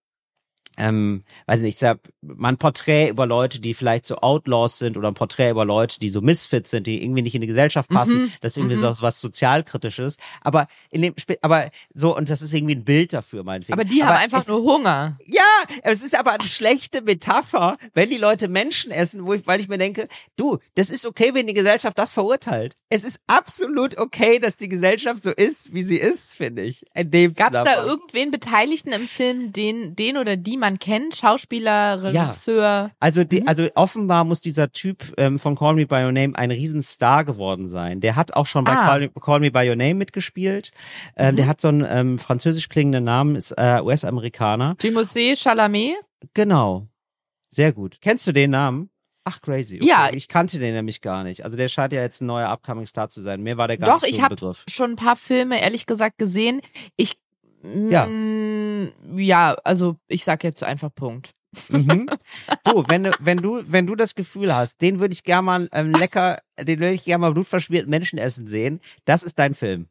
ähm, weiß nicht, ist ja mal ein Porträt über Leute, die vielleicht so Outlaws sind oder ein Porträt über Leute, die so Misfits sind, die irgendwie nicht in die Gesellschaft passen. Mhm, Das ist irgendwie mhm. so was sozialkritisches. Aber in dem, Spe- aber so und das ist irgendwie ein Bild dafür, meinetwegen. Aber die haben einfach es, nur Hunger. ja, es ist aber eine schlechte Metapher, wenn die Leute Menschen essen, wo ich, weil ich mir denke, du, das ist okay, wenn die Gesellschaft das verurteilt. Es ist absolut okay, dass die Gesellschaft so ist, wie sie ist, finde ich. In dem Gab es da irgendwen Beteiligten im Film, den, den oder die man kennt? Schauspieler, Regisseur? Also, die, Mhm. also offenbar muss dieser Typ ähm, von Call Me By Your Name ein Riesenstar geworden sein. Der hat auch schon bei Ah. Call, Call Me By Your Name mitgespielt. Ähm, Mhm. Der hat so einen ähm, französisch klingenden Namen, ist äh, US-Amerikaner. Timothée Chalamet? Genau. Sehr gut. Kennst du den Namen? Ach, crazy. Okay. Ja. Ich kannte den nämlich gar nicht. Also der scheint ja jetzt ein neuer Upcoming Star zu sein. Mir war der gar Doch, nicht ich so ein Begriff. schon ein paar Filme, ehrlich gesagt, gesehen. Ich, Ja. mm, ja, also ich sag jetzt einfach Punkt. Mhm. *laughs* So, wenn du, wenn du, wenn du das Gefühl hast, den würde ich gerne mal ähm, lecker, den würde ich gerne mal blutverschmiert Menschen essen sehen, das ist dein Film.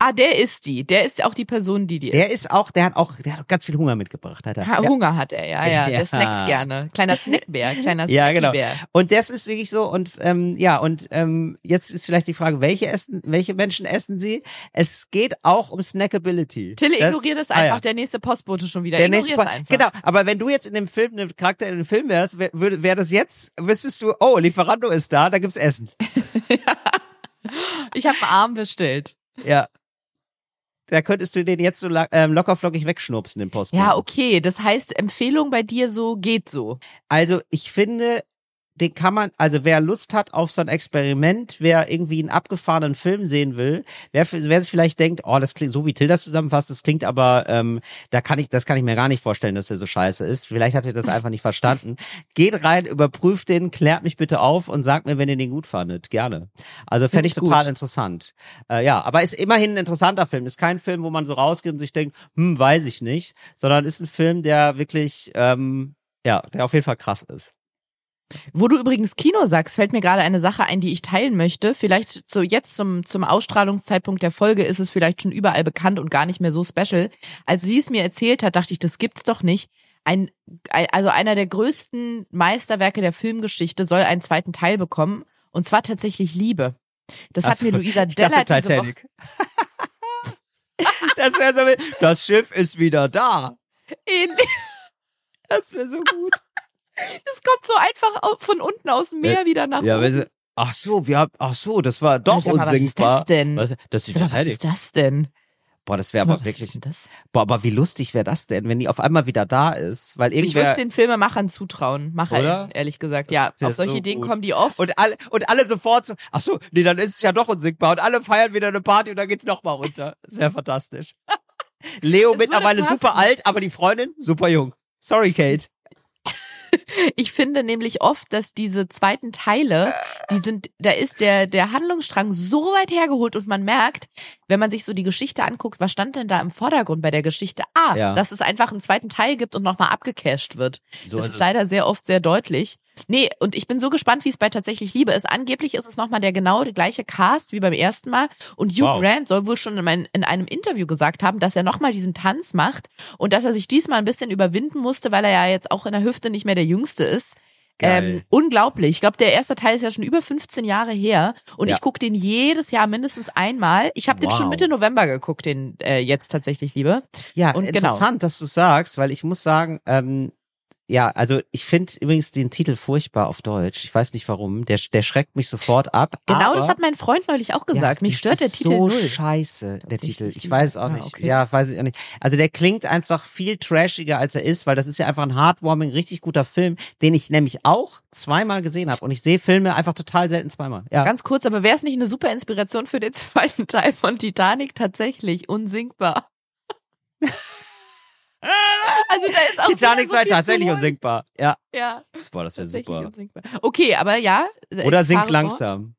Ah, der ist die. Der ist auch die Person, die die Der ist. ist auch, der hat auch, der hat auch ganz viel Hunger mitgebracht, hat er. Ha, Ja. Hunger hat er, ja, ja. Ja. Der snackt gerne. Kleiner Snackbär, kleiner *laughs* Ja, genau. Und das ist wirklich so und ähm, ja und ähm, jetzt ist vielleicht die Frage, welche essen, welche Menschen essen sie? Es geht auch um Snackability. Tille, Das- ignorier das ah, einfach. ja. Der nächste Postbote schon wieder. Der ignorier nächste einfach. genau, aber wenn du jetzt in dem Film, ein Charakter in dem Film wärst, wär, wäre das jetzt, wüsstest du, oh, Lieferando ist da, da gibt's Essen. *laughs* Ich habe einen Arm bestellt. Ja. Da könntest du den jetzt so ähm, lockerflockig wegschnupsen, den Postboten. Ja, okay. Das heißt, Empfehlung bei dir so geht so. Also ich finde, den kann man, also wer Lust hat auf so ein Experiment, wer irgendwie einen abgefahrenen Film sehen will, wer, wer sich vielleicht denkt, oh, das klingt so wie Till das zusammenfasst, das klingt aber, ähm, da kann ich, das kann ich mir gar nicht vorstellen, dass der so scheiße ist. Vielleicht hat ihr das einfach nicht verstanden. Geht rein, überprüft den, klärt mich bitte auf und sagt mir, wenn ihr den gut fandet. Gerne. Also fände ich total gut. interessant. Äh, ja, aber ist immerhin ein interessanter Film. Ist kein Film, wo man so rausgeht und sich denkt, hm, weiß ich nicht, sondern ist ein Film, der wirklich, ähm, ja, der auf jeden Fall krass ist. Wo du übrigens Kino sagst, fällt mir gerade eine Sache ein, die ich teilen möchte. Vielleicht so jetzt zum, zum Ausstrahlungszeitpunkt der Folge ist es vielleicht schon überall bekannt und gar nicht mehr so special. Als sie es mir erzählt hat, dachte ich, das gibt's doch nicht. Ein, also einer der größten Meisterwerke der Filmgeschichte soll einen zweiten Teil bekommen. Und zwar tatsächlich Liebe. Das Ach hat mir Luisa Della diese Woche Titanic. *laughs* das wäre so, das Schiff ist wieder da. *laughs* Das wäre so gut. Das kommt so einfach von unten aus dem Meer wieder nach Ja, oben. ach so, wir haben, ach so, das war doch mal, was ist unsinkbar. das denn? Was, das ist Sag was ist das denn? Boah, das wäre aber was wirklich, boah, aber wie lustig wäre das denn, wenn die auf einmal wieder da ist, weil Ich würde irgendwer es den Filmemachern zutrauen, Macher, Oder? ehrlich gesagt. Ja, auf solche so Ideen gut. kommen die oft. und alle und alle sofort so, ach so, nee, dann ist es ja doch unsinkbar und alle feiern wieder eine Party und dann geht's noch mal runter. Das wäre fantastisch. *laughs* Leo würde mittlerweile super alt, aber die Freundin super jung. Sorry, Kate. *laughs* Ich finde nämlich oft, dass diese zweiten Teile, die sind, da ist der, der Handlungsstrang so weit hergeholt und man merkt, wenn man sich so die Geschichte anguckt, was stand denn da im Vordergrund bei der Geschichte? Ah, Ja. dass es einfach einen zweiten Teil gibt und nochmal abgecasht wird. So das ist ist leider sehr oft sehr deutlich. Nee, und ich bin so gespannt, wie es bei tatsächlich Liebe ist. Angeblich ist es nochmal der genau der gleiche Cast wie beim ersten Mal. Und Hugh Wow. Grant soll wohl schon in, mein, in einem Interview gesagt haben, dass er nochmal diesen Tanz macht und dass er sich diesmal ein bisschen überwinden musste, weil er ja jetzt auch in der Hüfte nicht mehr der Jüngste ist. Ähm, unglaublich. Ich glaube, der erste Teil ist ja schon über 15 Jahre her und Ja. ich gucke den jedes Jahr mindestens einmal. Ich habe den Wow. schon Mitte November geguckt, den äh, jetzt tatsächlich liebe. Ja, Und genau. interessant, dass du sagst, weil ich muss sagen, ähm, ja, also ich finde übrigens den Titel furchtbar auf Deutsch. Ich weiß nicht warum. Der, der schreckt mich sofort ab. Genau, das hat mein Freund neulich auch gesagt. Ja, Mich stört der Titel so null. scheiße, der Titel. Ich weiß auch Ah, nicht. okay. Ja, weiß ich auch nicht. Also der klingt einfach viel trashiger, als er ist, weil das ist ja einfach ein heartwarming, richtig guter Film, den ich nämlich auch zweimal gesehen habe. Und ich sehe Filme einfach total selten zweimal. Ja. Ganz kurz, aber wäre es nicht eine super Inspiration für den zweiten Teil von Titanic? Tatsächlich, unsinkbar. *laughs* also da ist auch Titanic wieder so 2 viel zu tatsächlich unsinkbar. Ja. Ja, Boah, das wäre super. unsinkbar. Okay, aber ja. äh, Oder fort. langsam.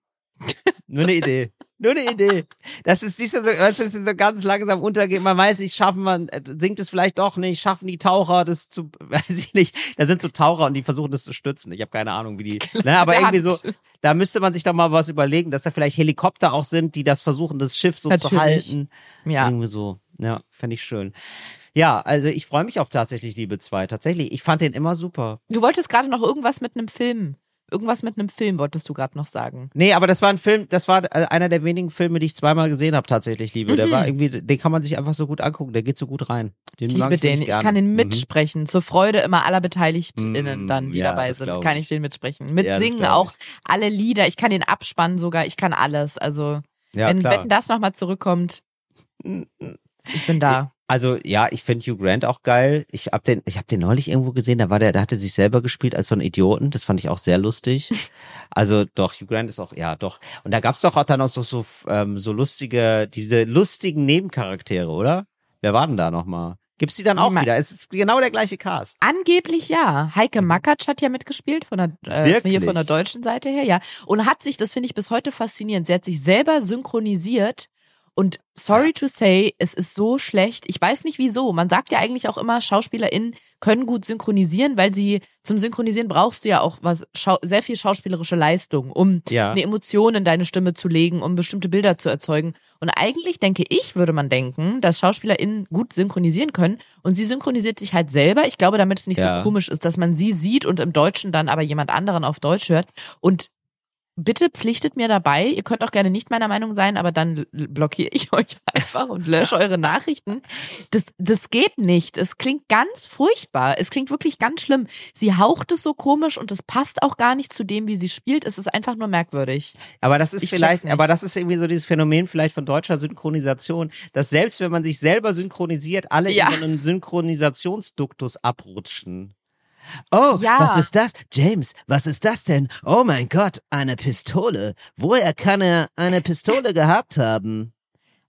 Nur eine Idee. Nur eine Idee. Das ist nicht so, weißt du, das ist so ganz langsam untergeht. Man weiß nicht, schaffen man, äh, singt es vielleicht doch nicht, schaffen die Taucher das zu, *laughs* weiß ich nicht. Da sind so Taucher und die versuchen das zu stützen. Ich habe keine Ahnung, wie die, *laughs* ne, aber irgendwie so, da müsste man sich doch mal was überlegen, dass da vielleicht Helikopter auch sind, die das versuchen, das Schiff so zu Natürlich. halten. Ja. Irgendwie so. Ja, fände ich schön. Ja, also ich freue mich auf tatsächlich Liebe 2. Tatsächlich. Ich fand den immer super. Du wolltest gerade noch irgendwas mit einem Film. Irgendwas mit einem Film wolltest du gerade noch sagen. Nee, aber das war ein Film, das war äh, einer der wenigen Filme, die ich zweimal gesehen habe, tatsächlich, Liebe. Der Mhm. war irgendwie, den kann man sich einfach so gut angucken, der geht so gut rein. Den Ich liebe den. wirklich Ich kann den Mhm. mitsprechen. Zur Freude immer aller BeteiligtInnen Mm, dann, die ja, dabei sind, glaub kann ich. ich den mitsprechen. Ja, das Mitsingen glaub auch alle Lieder. Ich kann den abspannen sogar. Ich kann alles. Also, Ja, wenn klar. Wetten das nochmal zurückkommt, ich bin da. Also ja, ich finde Hugh Grant auch geil. Ich hab den, ich hab den neulich irgendwo gesehen. Da war der, da hatte sich selber gespielt als so ein Idioten. Das fand ich auch sehr lustig. *laughs* Also doch, Hugh Grant ist auch, ja doch. Und da gab's doch auch dann auch so so, ähm, so lustige, diese lustigen Nebencharaktere, oder? Wer war denn da nochmal? Gibt's die dann auch wieder? Es ist genau der gleiche Cast. Angeblich ja. Heike Makatsch hat ja mitgespielt von der, äh, Mhm. Hier von der deutschen Seite her, ja. Und hat sich, das finde ich bis heute faszinierend, sie hat sich selber synchronisiert und sorry to say, es ist so schlecht. Ich weiß nicht wieso. Man sagt ja eigentlich auch immer, SchauspielerInnen können gut synchronisieren, weil sie zum Synchronisieren brauchst du ja auch was, schau, sehr viel schauspielerische Leistung, um Ja. eine Emotion in deine Stimme zu legen, um bestimmte Bilder zu erzeugen. Und eigentlich denke ich, würde man denken, dass SchauspielerInnen gut synchronisieren können. Und sie synchronisiert sich halt selber. Ich glaube, damit es nicht Ja. so komisch ist, dass man sie sieht und im Deutschen dann aber jemand anderen auf Deutsch hört. Und bitte pflichtet mir dabei. Ihr könnt auch gerne nicht meiner Meinung sein, aber dann blockiere ich *laughs* euch einfach und lösche eure Nachrichten. Das, das geht nicht. Es klingt ganz furchtbar. Es klingt wirklich ganz schlimm. Sie haucht es so komisch und es passt auch gar nicht zu dem, wie sie spielt. Es ist einfach nur merkwürdig. Aber das ist Ich vielleicht, aber das ist irgendwie so dieses Phänomen vielleicht von deutscher Synchronisation, dass selbst wenn man sich selber synchronisiert, alle Ja. in so einen Synchronisationsduktus abrutschen. Oh, Ja. was ist das? James, was ist das denn? Oh mein Gott, eine Pistole. Woher kann er eine Pistole gehabt haben?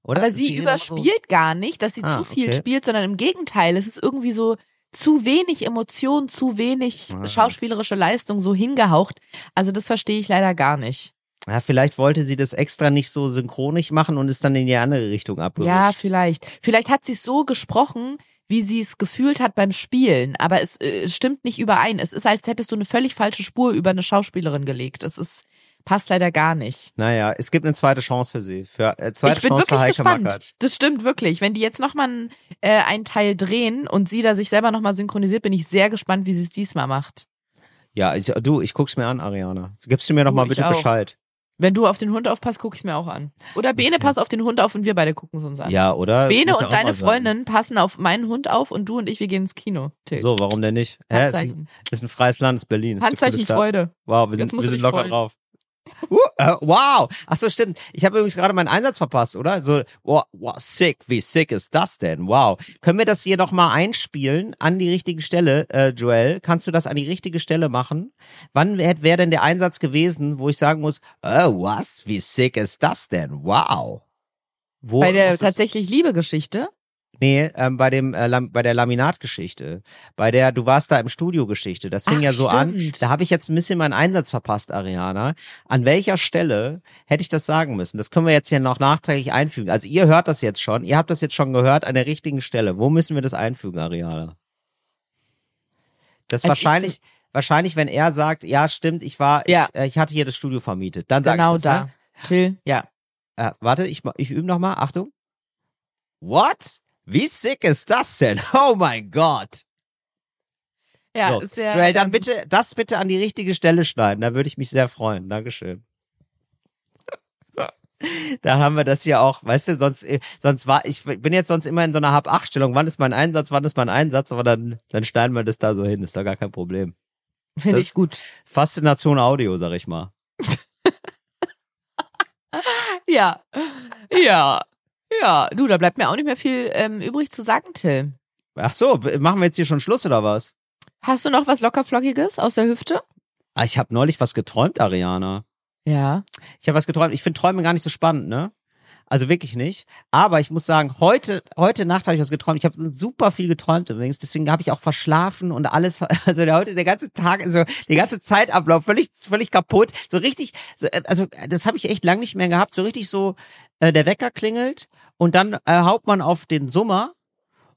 Oder? Aber sie reden immer so- überspielt gar nicht, dass sie Ah, zu viel okay. spielt, sondern im Gegenteil. Es ist irgendwie so zu wenig Emotion, zu wenig Ah. schauspielerische Leistung so hingehaucht. Also das verstehe ich leider gar nicht. Ja, vielleicht wollte sie das extra nicht so synchronig machen und ist dann in die andere Richtung abgerutscht. Ja, vielleicht. Vielleicht hat sie es so gesprochen, wie sie es gefühlt hat beim Spielen, aber es äh, stimmt nicht überein. Es ist, als hättest du eine völlig falsche Spur über eine Schauspielerin gelegt. Es ist passt leider gar nicht. Naja, es gibt eine zweite Chance für sie. Für, äh, zweite ich bin Chance für wirklich Heike gespannt. Mackert. Das stimmt wirklich. Wenn die jetzt nochmal äh, einen Teil drehen und sie da sich selber nochmal synchronisiert, bin ich sehr gespannt, wie sie es diesmal macht. Ja, ich, du, ich guck's mir an, Ariana. Gibst du mir noch Du, mal ich bitte auch. Bescheid. Wenn du auf den Hund aufpasst, gucke ich es mir auch an. Oder Bene, pass auf den Hund auf und wir beide gucken es uns an. Ja, oder? Bene und deine. Freundin passen auf meinen Hund auf und du und ich, wir gehen ins Kino. Till. So, warum denn nicht? Hä, ist, ein, Handzeichen. ist ein freies Land, ist Berlin. Ist Handzeichen. Freude. Wow, wir sind, wir sind locker freuen. drauf. Uh, äh, wow. Ach so, stimmt. Ich habe übrigens gerade meinen Einsatz verpasst, oder? So, wow, wow, sick. Wie sick ist das denn? Wow. Können wir das hier noch mal einspielen an die richtige Stelle, äh, Joel? Kannst du das an die richtige Stelle machen? Wann wäre wär denn der Einsatz gewesen, wo ich sagen muss, oh, was? Wie sick ist das denn? Wow. Wo, Bei der tatsächlich Liebe-Geschichte. Nee, ähm, bei dem äh, bei der Laminatgeschichte, bei der du warst da im Studio Geschichte. Das fing Ach, ja so an. stimmt. Da habe ich jetzt ein bisschen meinen Einsatz verpasst, Ariana. An welcher Stelle hätte ich das sagen müssen? Das können wir jetzt hier noch nachträglich einfügen. Also ihr hört das jetzt schon, ihr habt das jetzt schon gehört an der richtigen Stelle. Wo müssen wir das einfügen, Ariana? Das Als ich wahrscheinlich wahrscheinlich, wenn er sagt, ja stimmt, ich war, Ja. ich, äh, ich hatte hier das Studio vermietet. Dann sag Genau ich das, da. Ne? Till, ja. Äh, warte, ich, ich übe noch mal. Achtung. What? Wie sick ist das denn? *laughs* Oh mein Gott. Ja, so. ja. Joel, dann ähm, bitte das bitte an die richtige Stelle schneiden. Da würde ich mich sehr freuen. Dankeschön. *laughs* Da haben wir das hier auch, weißt du, sonst, äh, sonst war, ich bin jetzt sonst immer in so einer Hab-Acht-Stellung. Wann ist mein Einsatz, wann ist mein Einsatz? Aber dann, dann schneiden wir das da so hin. Ist doch gar kein Problem. Finde ich gut. Faszination Audio, sag ich mal. *laughs* Ja. Ja. Ja. Du, da bleibt mir auch nicht mehr viel ähm, übrig zu sagen, Till. Ach so, machen wir jetzt hier schon Schluss oder was? Hast du noch was lockerflockiges aus der Hüfte? Ah, ich habe neulich was geträumt, Ariana. Ja. Ich habe was geträumt. Ich finde Träume gar nicht so spannend, ne? Also wirklich nicht. Aber ich muss sagen, heute, heute Nacht habe ich was geträumt. Ich habe super viel geträumt übrigens. Deswegen habe ich auch verschlafen und alles. *laughs* Also der, heute der ganze Tag, also der ganze Zeitablauf völlig, völlig kaputt. So richtig, so, also das habe ich echt lang nicht mehr gehabt. So richtig so, äh, der Wecker klingelt und dann äh, haut man auf den Summer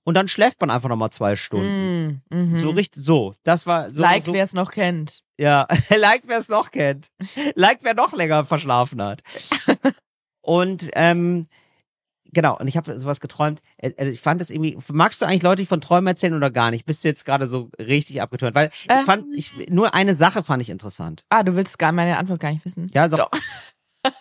und dann schläft man einfach nochmal zwei Stunden. Mm, mhm. So richtig, so. Das war so. like, so wer es noch kennt. ja, *laughs* like wer es noch kennt. Like wer noch länger verschlafen hat. *laughs* Und ähm, genau, und ich habe sowas geträumt. Äh, äh, Ich fand das irgendwie. Magst du eigentlich Leute, die von Träumen erzählen oder gar nicht? Bist du jetzt gerade so richtig abgetönt? Weil ich Ähm. fand, ich, nur eine Sache fand ich interessant. Ah, du willst gar meine Antwort gar nicht wissen. Ja, doch. Doch. *laughs*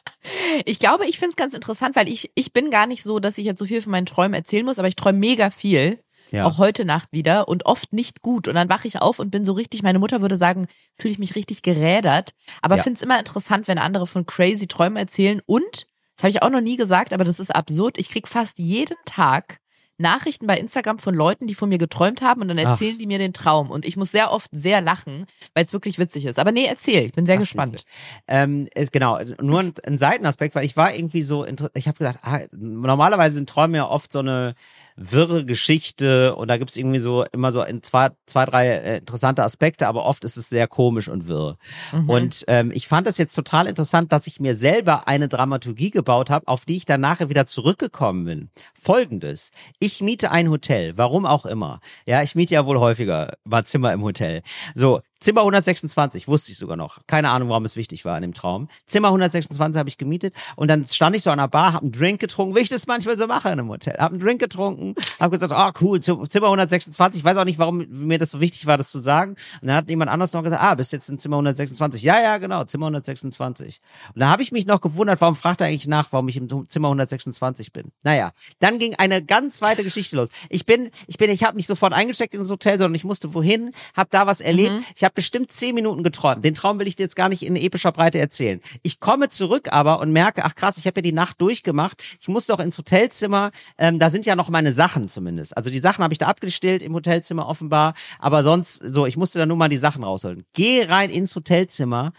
Ich glaube, ich finde es ganz interessant, weil ich, ich bin gar nicht so, dass ich jetzt so viel von meinen Träumen erzählen muss, aber ich träume mega viel. Ja. Auch heute Nacht wieder und oft nicht gut. Und dann wache ich auf und bin so richtig, meine Mutter würde sagen, fühle ich mich richtig gerädert. Aber Ja. finde es immer interessant, wenn andere von crazy Träumen erzählen. Und, das habe ich auch noch nie gesagt, aber das ist absurd, ich krieg fast jeden Tag Nachrichten bei Instagram von Leuten, die von mir geträumt haben und dann Ach. erzählen die mir den Traum. Und ich muss sehr oft sehr lachen, weil es wirklich witzig ist. Aber nee, erzähl, ich bin sehr Ach, gespannt. Ähm, äh, genau, nur ein, ein Seitenaspekt, weil ich war irgendwie so, ich habe gedacht, ah, normalerweise sind Träume ja oft so eine wirre Geschichte und da gibt's irgendwie so immer so in zwei, zwei drei äh, interessante Aspekte, aber oft ist es sehr komisch und wirr. Mhm. Und ähm, ich fand das jetzt total interessant, dass ich mir selber eine Dramaturgie gebaut habe, auf die ich dann nachher wieder zurückgekommen bin. Folgendes. Ich miete ein Hotel, warum auch immer. Ja, ich miete ja wohl häufiger mal Zimmer im Hotel. So, Zimmer 126, wusste ich sogar noch. Keine Ahnung, warum es wichtig war in dem Traum. Zimmer 126 habe ich gemietet und dann stand ich so an der Bar, habe einen Drink getrunken, wie ich das manchmal so mache in einem Hotel. Habe einen Drink getrunken, habe gesagt, ah cool, Zimmer 126. Ich weiß auch nicht, warum mir das so wichtig war, das zu sagen. Und dann hat jemand anderes noch gesagt, ah, bist jetzt in Zimmer 126. Ja, ja, genau, Zimmer 126. Und dann habe ich mich noch gewundert, warum fragt er eigentlich nach, warum ich im Zimmer 126 bin. Naja, dann ging eine ganz weite Geschichte los. Ich bin, ich bin, ich habe nicht sofort eingesteckt ins Hotel, sondern ich musste wohin, habe da was erlebt. Ich habe bestimmt zehn Minuten geträumt. Den Traum will ich dir jetzt gar nicht in epischer Breite erzählen. Ich komme zurück aber und merke, ach krass, ich habe ja die Nacht durchgemacht. Ich muss doch ins Hotelzimmer. Ähm, da sind ja noch meine Sachen zumindest. Also die Sachen habe ich da abgestellt im Hotelzimmer offenbar. Aber sonst, so, ich musste da nur mal die Sachen rausholen. Geh rein ins Hotelzimmer.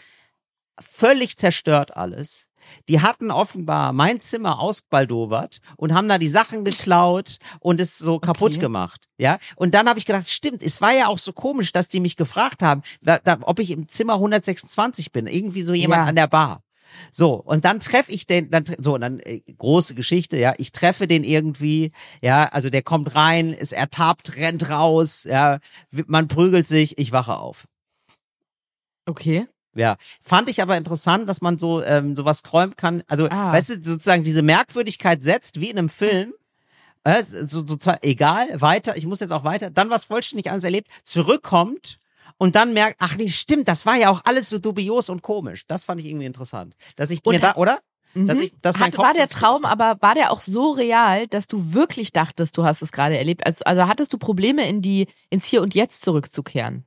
Völlig zerstört alles. Die hatten offenbar mein Zimmer ausbaldowert und haben da die Sachen geklaut und es so kaputt Okay. gemacht. Ja. Und dann habe ich gedacht, stimmt, es war ja auch so komisch, dass die mich gefragt haben, da, ob ich im Zimmer 126 bin. Irgendwie so jemand Ja. an der Bar. So, und dann treffe ich den, dann, so, und dann, äh, große Geschichte, ja, ich treffe den irgendwie, ja, also der kommt rein, ist ertappt, rennt raus, ja, man prügelt sich, ich wache auf. Okay. Ja, fand ich aber interessant, dass man so ähm, sowas träumen kann. Also, Ah. weißt du, sozusagen diese Merkwürdigkeit setzt, wie in einem Film. Äh, so, so zwar, egal, weiter, ich muss jetzt auch weiter, dann was vollständig anders erlebt, zurückkommt und dann merkt, ach nee, stimmt, das war ja auch alles so dubios und komisch. Das fand ich irgendwie interessant. Dass ich Und mir da, oder? Dass Mhm. ich, dass Hat, war der Traum aber, war der auch so real, dass du wirklich dachtest, du hast es gerade erlebt? Also, also hattest du Probleme, in die, ins Hier und Jetzt zurückzukehren?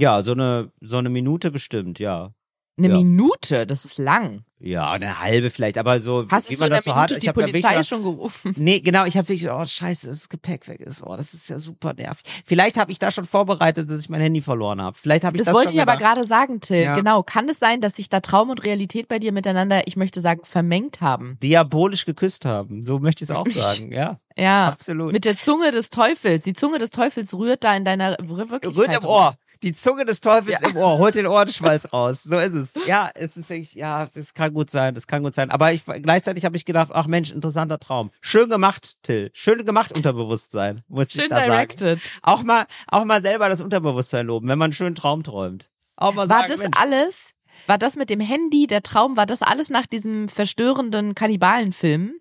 Ja, so eine, so eine Minute bestimmt, ja. Eine Ja. Minute, das ist lang. Ja, eine halbe vielleicht, aber so, Hast wie du man das so Minute hat. die hab ja Polizei wirklich- schon gerufen? Nee, genau, ich habe wirklich, oh scheiße, das Gepäck weg ist. Oh, das ist ja super nervig. Vielleicht habe ich da schon vorbereitet, dass ich mein Handy verloren habe. Vielleicht habe ich Das, das, wollte ich aber gerade sagen, Till. Ja. Genau. Kann es sein, dass sich da Traum und Realität bei dir miteinander, ich möchte sagen, vermengt haben? diabolisch geküsst haben. So möchte ich es *laughs* auch sagen, ja. Ja. Absolut. Mit der Zunge des Teufels. Die Zunge des Teufels rührt da in deiner Wirklichkeit. Rührt im Ohr. Die Zunge des Teufels Ja. im Ohr. Holt den Ohrenschmalz raus. So ist es. Ja, es ist wirklich, ja, das kann gut sein. Das kann gut sein. Aber ich, gleichzeitig habe ich gedacht, ach Mensch, interessanter Traum. Schön gemacht, Till. Schön gemacht, Unterbewusstsein. Muss ich Schön da sagen. directed. Auch mal, auch mal selber das Unterbewusstsein loben, wenn man einen schönen Traum träumt. Auch mal War sagen, das Mensch, alles? War das mit dem Handy, der Traum, war das alles nach diesem verstörenden Kannibalenfilm?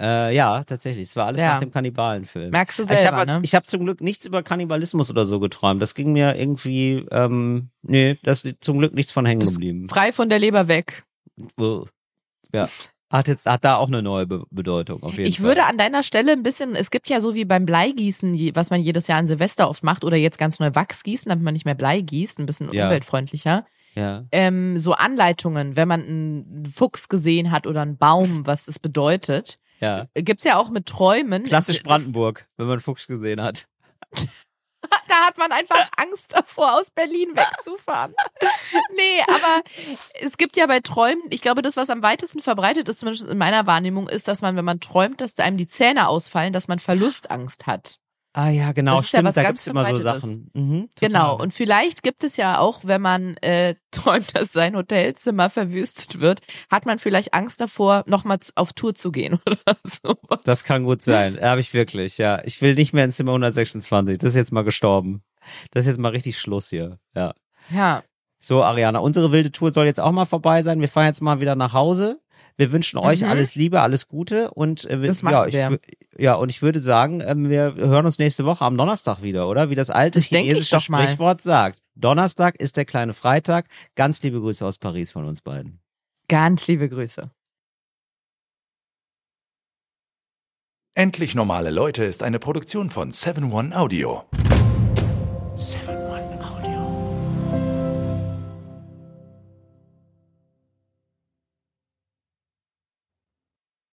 Äh, ja, tatsächlich. Es war alles Ja. nach dem Kannibalenfilm. Merkst du ich selber, habe ne? ich hab zum Glück nichts über Kannibalismus oder so geträumt. Das ging mir irgendwie, ähm, nee, das ist zum Glück nichts von hängen geblieben. Frei von der Leber weg. Ja. Hat jetzt, hat da auch eine neue Be Bedeutung, auf jeden Ich Fall. würde an deiner Stelle ein bisschen, es gibt ja so wie beim Bleigießen, was man jedes Jahr an Silvester oft macht, oder jetzt ganz neu Wachs gießen, damit man nicht mehr Blei gießt, ein bisschen Ja. umweltfreundlicher. ja. Ähm, so Anleitungen, wenn man einen Fuchs gesehen hat oder einen Baum, was das bedeutet. Ja. Gibt's ja auch mit Träumen. Klassisch Das- Brandenburg, wenn man Fuchs gesehen hat. *laughs* Da hat man einfach Angst davor, aus Berlin wegzufahren. *laughs* nee, aber es gibt ja bei Träumen, ich glaube, das, was am weitesten verbreitet ist, zumindest in meiner Wahrnehmung, ist, dass man, wenn man träumt, dass da einem die Zähne ausfallen, dass man Verlustangst hat. Ah ja, genau, ja stimmt, was da ganz gibt's immer so. Sachen. Mhm, Genau. Und vielleicht gibt es ja auch, wenn man äh, *laughs* träumt, dass sein Hotelzimmer verwüstet wird, hat man vielleicht Angst davor, nochmal auf Tour zu gehen *laughs* oder so. Das kann gut sein. Habe ich wirklich, ja. Ich will nicht mehr ins Zimmer 126. Das ist jetzt mal gestorben. Das ist jetzt mal richtig Schluss hier. Ja. Ja. So, Ariana, unsere wilde Tour soll jetzt auch mal vorbei sein. Wir fahren jetzt mal wieder nach Hause. Wir wünschen euch Mhm. alles Liebe, alles Gute und äh, wir- Das machen ja, ich, wir. ja, und ich würde sagen, ähm, wir hören uns nächste Woche am Donnerstag wieder, oder? Wie das alte Das chinesische. Sprichwort sagt. Donnerstag ist der kleine Freitag. Ganz liebe Grüße aus Paris von uns beiden. Ganz liebe Grüße. Endlich normale Leute ist eine Produktion von 7 One Audio. 7